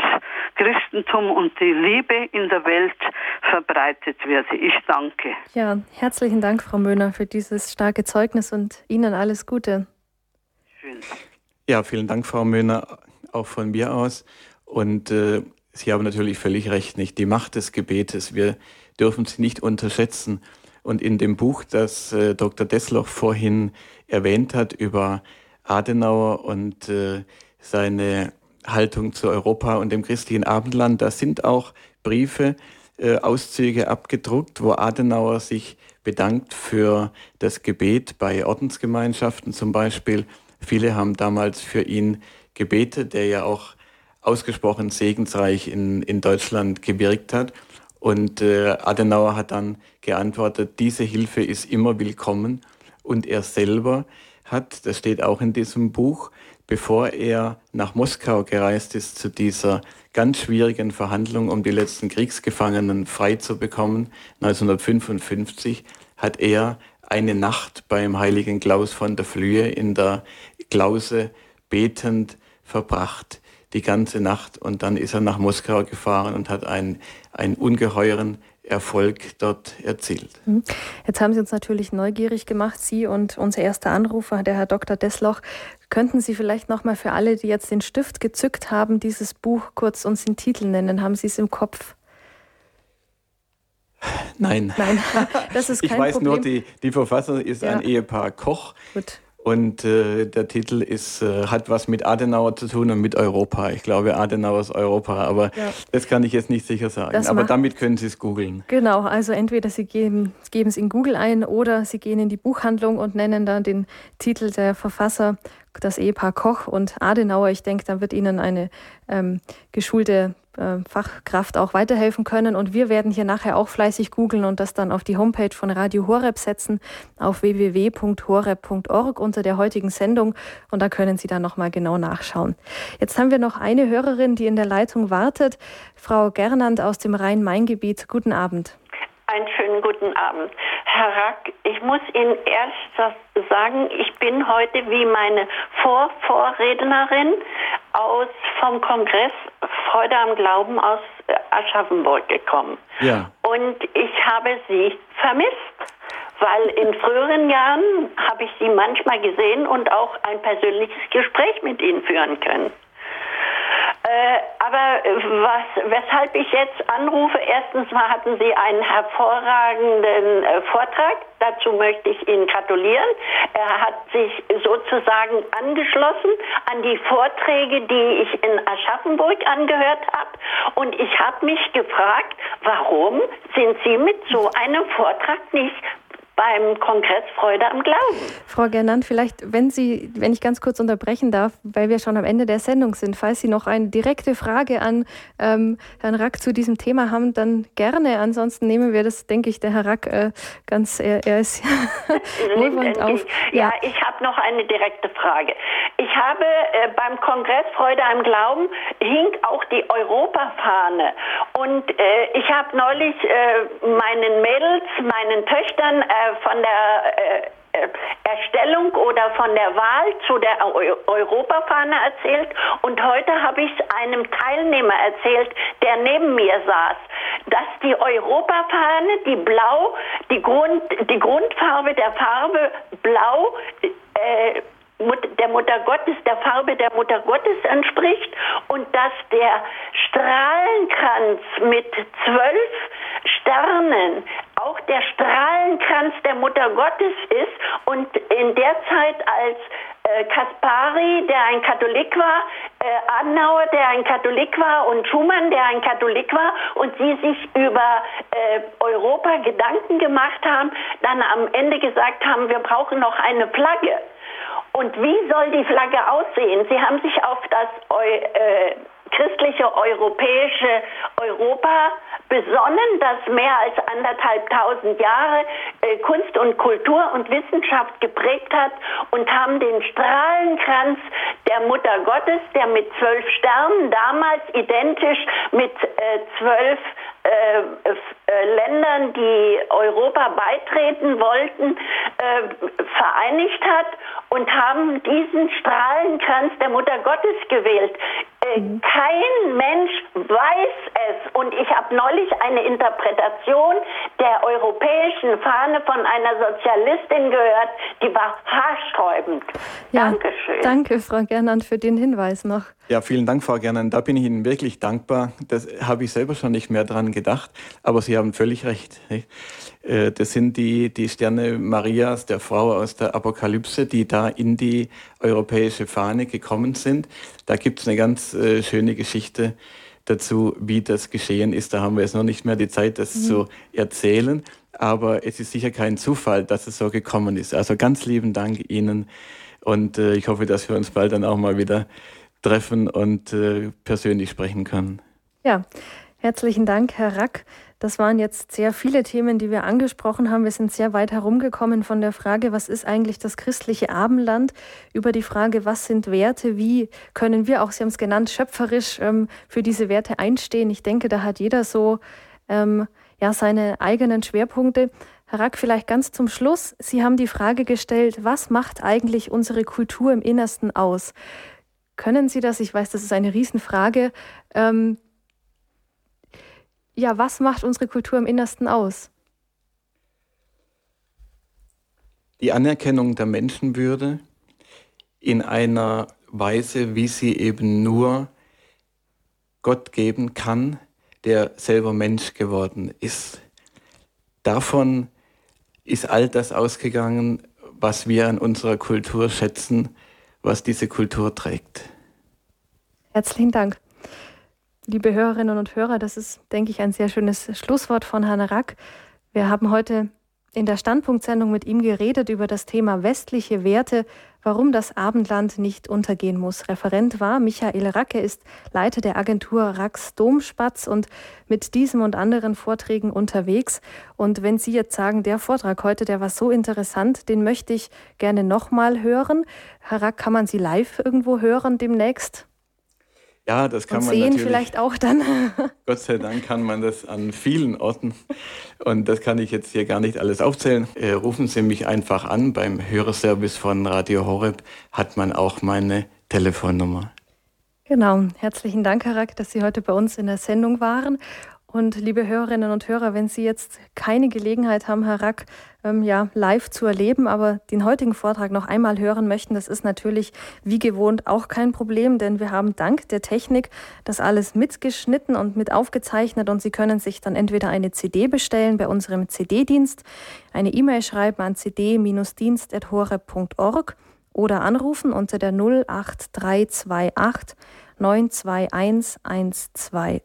S6: Christentum und die Liebe in der Welt verbreitet wird. Ich danke.
S1: Ja, herzlichen Dank, Frau Möhner, für dieses starke Zeugnis und Ihnen alles Gute.
S2: Schön. Ja, vielen Dank, Frau Möhner, auch von mir aus. Und äh, Sie haben natürlich völlig recht, nicht die Macht des Gebetes. Wir dürfen sie nicht unterschätzen. Und in dem Buch, das äh, Dr. Desloch vorhin erwähnt hat über Adenauer und äh, seine Haltung zu Europa und dem christlichen Abendland, da sind auch Briefe, äh, Auszüge abgedruckt, wo Adenauer sich bedankt für das Gebet bei Ordensgemeinschaften zum Beispiel Viele haben damals für ihn gebetet, der ja auch ausgesprochen segensreich in, in Deutschland gewirkt hat. Und äh, Adenauer hat dann geantwortet, diese Hilfe ist immer willkommen. Und er selber hat, das steht auch in diesem Buch, bevor er nach Moskau gereist ist zu dieser ganz schwierigen Verhandlung, um die letzten Kriegsgefangenen frei zu bekommen, 1955, hat er eine Nacht beim heiligen Klaus von der Flühe in der Klause betend verbracht, die ganze Nacht. Und dann ist er nach Moskau gefahren und hat einen, einen ungeheuren Erfolg dort erzielt. Mhm.
S1: Jetzt haben Sie uns natürlich neugierig gemacht, Sie und unser erster Anrufer, der Herr Dr. Desloch. Könnten Sie vielleicht nochmal für alle, die jetzt den Stift gezückt haben, dieses Buch kurz uns den Titel nennen? Haben Sie es im Kopf?
S2: Nein.
S1: Nein, das ist kein
S2: Ich weiß
S1: Problem.
S2: nur, die, die Verfassung ist ja. ein Ehepaar Koch. Gut. Und äh, der Titel ist, äh, hat was mit Adenauer zu tun und mit Europa. Ich glaube, Adenauers Europa, aber ja. das kann ich jetzt nicht sicher sagen. Das aber damit können Sie es googeln.
S1: Genau, also entweder Sie geben, geben es in Google ein oder Sie gehen in die Buchhandlung und nennen dann den Titel der Verfasser, das Ehepaar Koch und Adenauer. Ich denke, da wird Ihnen eine ähm, geschulte äh, Fachkraft auch weiterhelfen können. Und wir werden hier nachher auch fleißig googeln und das dann auf die Homepage von Radio Horeb setzen, auf www.horeb.org unter der heutigen Sendung. Und da können Sie dann nochmal genau nachschauen. Jetzt haben wir noch eine Hörerin, die in der Leitung wartet. Frau Gernand aus dem Rhein-Main-Gebiet. Guten Abend.
S7: Einen schönen guten Abend. Herr Rack, ich muss Ihnen erst sagen, ich bin heute wie meine Vorvorrednerin aus vom Kongress Freude am Glauben aus Aschaffenburg gekommen. Ja. Und ich habe Sie vermisst, weil in früheren Jahren habe ich Sie manchmal gesehen und auch ein persönliches Gespräch mit Ihnen führen können. Äh, aber äh, was, weshalb ich jetzt anrufe, erstens mal hatten Sie einen hervorragenden äh, Vortrag. Dazu möchte ich Ihnen gratulieren. Er hat sich sozusagen angeschlossen an die Vorträge, die ich in Aschaffenburg angehört habe. Und ich habe mich gefragt, warum sind Sie mit so einem Vortrag nicht beim Kongress Freude am Glauben.
S1: Frau Gernand, vielleicht, wenn Sie, wenn ich ganz kurz unterbrechen darf, weil wir schon am Ende der Sendung sind, falls Sie noch eine direkte Frage an ähm, Herrn Rack zu diesem Thema haben, dann gerne. Ansonsten nehmen wir das, denke ich, der Herr Rack äh, ganz, er, er ist
S7: wohlwollend auf. Ja, ja ich habe noch eine direkte Frage. Ich habe äh, beim Kongress Freude am Glauben hing auch die Europafahne und äh, ich habe neulich äh, meinen Mädels, meinen Töchtern äh, von der äh, äh, Erstellung oder von der Wahl zu der Europafahne erzählt. Und heute habe ich es einem Teilnehmer erzählt, der neben mir saß, dass die Europafahne, die Blau, die, Grund, die Grundfarbe der Farbe Blau äh, der Mutter Gottes, der Farbe der Mutter Gottes entspricht und dass der Strahlenkranz mit zwölf Sternen auch der Strahlenkranz der Mutter Gottes ist und in der Zeit als äh, Kaspari, der ein Katholik war, äh, Adenauer, der ein Katholik war und Schumann, der ein Katholik war und sie sich über äh, Europa Gedanken gemacht haben, dann am Ende gesagt haben, wir brauchen noch eine Flagge. Und wie soll die Flagge aussehen? Sie haben sich auf das äh, christliche europäische Europa besonnen, das mehr als anderthalb tausend Jahre äh, Kunst und Kultur und Wissenschaft geprägt hat und haben den Strahlenkranz der Mutter Gottes, der mit zwölf Sternen damals identisch mit äh, zwölf äh, äh, Ländern, die Europa beitreten wollten, äh, vereinigt hat und haben diesen Strahlenkranz der Mutter Gottes gewählt. Äh, mhm. kein Mensch weiß es und ich habe neulich eine Interpretation der europäischen Fahne von einer Sozialistin gehört, die war haarsträubend.
S1: Ja, Dankeschön. Danke, Frau Gernand, für den Hinweis noch.
S2: Ja, vielen Dank, Frau Gernand. Da bin ich Ihnen wirklich dankbar. Das habe ich selber schon nicht mehr dran gedacht, aber Sie haben völlig recht. Äh, das sind die, die Sterne Marias, der Frau aus der Apokalypse, die da in die europäische Fahne gekommen sind. Da gibt es eine ganz äh, schöne Geschichte dazu, wie das geschehen ist. Da haben wir jetzt noch nicht mehr die Zeit, das mhm. zu erzählen. Aber es ist sicher kein Zufall, dass es so gekommen ist. Also ganz lieben Dank Ihnen und äh, ich hoffe, dass wir uns bald dann auch mal wieder treffen und persönlich sprechen können.
S1: Ja, herzlichen Dank, Herr Rack. Das waren jetzt sehr viele Themen, die wir angesprochen haben. Wir sind sehr weit herumgekommen von der Frage, was ist eigentlich das christliche Abendland, über die Frage, was sind Werte, wie können wir auch, Sie haben es genannt, schöpferisch ähm, für diese Werte einstehen. Ich denke, da hat jeder so ähm, ja, seine eigenen Schwerpunkte. Herr Rack, vielleicht ganz zum Schluss. Sie haben die Frage gestellt, was macht eigentlich unsere Kultur im Innersten aus? Können Sie das? Ich weiß, das ist eine Riesenfrage. Ähm, ja, was macht unsere Kultur im Innersten aus?
S2: Die Anerkennung der Menschenwürde in einer Weise, wie sie eben nur Gott geben kann, der selber Mensch geworden ist. Davon ist all das ausgegangen, was wir an unserer Kultur schätzen, was diese Kultur trägt.
S1: Herzlichen Dank. Liebe Hörerinnen und Hörer, das ist, denke ich, ein sehr schönes Schlusswort von Herrn Rack. Wir haben heute in der Standpunktsendung mit ihm geredet über das Thema westliche Werte, warum das Abendland nicht untergehen muss. Referent war Michael Racke, ist Leiter der Agentur Rax Domspatz und mit diesem und anderen Vorträgen unterwegs. Und wenn Sie jetzt sagen, der Vortrag heute, der war so interessant, den möchte ich gerne nochmal hören. Herr Rack, kann man Sie live irgendwo hören demnächst?
S2: Ja, das kann
S1: und
S2: man
S1: sehen
S2: natürlich.
S1: vielleicht auch dann.
S2: Gott sei Dank kann man das an vielen Orten. Und das kann ich jetzt hier gar nicht alles aufzählen. Äh, rufen Sie mich einfach an. Beim Hörerservice von Radio Horeb hat man auch meine Telefonnummer.
S1: Genau. Herzlichen Dank, Herr Rack, dass Sie heute bei uns in der Sendung waren. Und liebe Hörerinnen und Hörer, wenn Sie jetzt keine Gelegenheit haben, Herr Rack, ähm, ja, live zu erleben, aber den heutigen Vortrag noch einmal hören möchten, das ist natürlich wie gewohnt auch kein Problem, denn wir haben dank der Technik das alles mitgeschnitten und mit aufgezeichnet und Sie können sich dann entweder eine CD bestellen bei unserem CD-Dienst, eine E-Mail schreiben an cd-dienst.hore.org oder anrufen unter der 08328 921 120.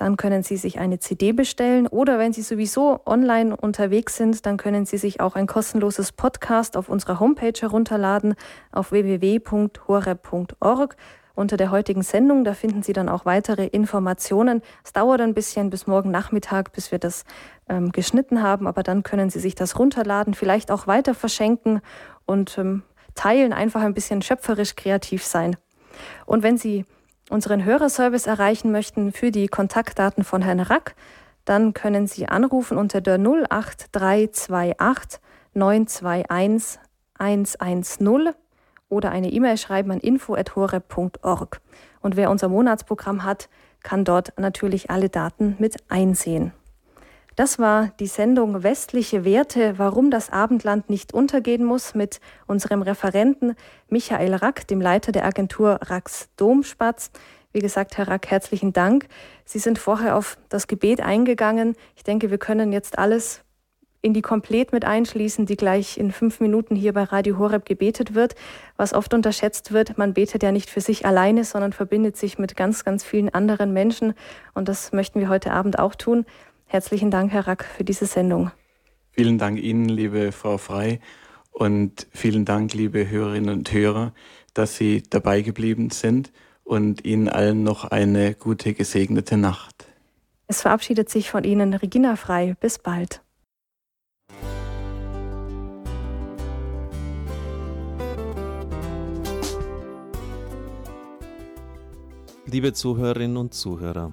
S1: dann können Sie sich eine CD bestellen oder wenn Sie sowieso online unterwegs sind, dann können Sie sich auch ein kostenloses Podcast auf unserer Homepage herunterladen auf www.horeb.org. Unter der heutigen Sendung, da finden Sie dann auch weitere Informationen. Es dauert ein bisschen bis morgen Nachmittag, bis wir das ähm, geschnitten haben, aber dann können Sie sich das runterladen, vielleicht auch weiter verschenken und ähm, teilen, einfach ein bisschen schöpferisch kreativ sein. Und wenn Sie unseren Hörerservice erreichen möchten für die Kontaktdaten von Herrn Rack, dann können Sie anrufen unter der 08328 921 110 oder eine E-Mail schreiben an info.horeb.org. Und wer unser Monatsprogramm hat, kann dort natürlich alle Daten mit einsehen. Das war die Sendung Westliche Werte, warum das Abendland nicht untergehen muss mit unserem Referenten Michael Rack, dem Leiter der Agentur Racks Domspatz. Wie gesagt, Herr Rack, herzlichen Dank. Sie sind vorher auf das Gebet eingegangen. Ich denke, wir können jetzt alles in die Komplett mit einschließen, die gleich in fünf Minuten hier bei Radio Horeb gebetet wird. Was oft unterschätzt wird, man betet ja nicht für sich alleine, sondern verbindet sich mit ganz, ganz vielen anderen Menschen. Und das möchten wir heute Abend auch tun. Herzlichen Dank, Herr Rack, für diese Sendung.
S2: Vielen Dank Ihnen, liebe Frau Frei. Und vielen Dank, liebe Hörerinnen und Hörer, dass Sie dabei geblieben sind und Ihnen allen noch eine gute, gesegnete Nacht.
S1: Es verabschiedet sich von Ihnen Regina Frei. Bis bald.
S8: Liebe Zuhörerinnen und Zuhörer,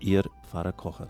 S8: Ihr Pfarrer Kocher.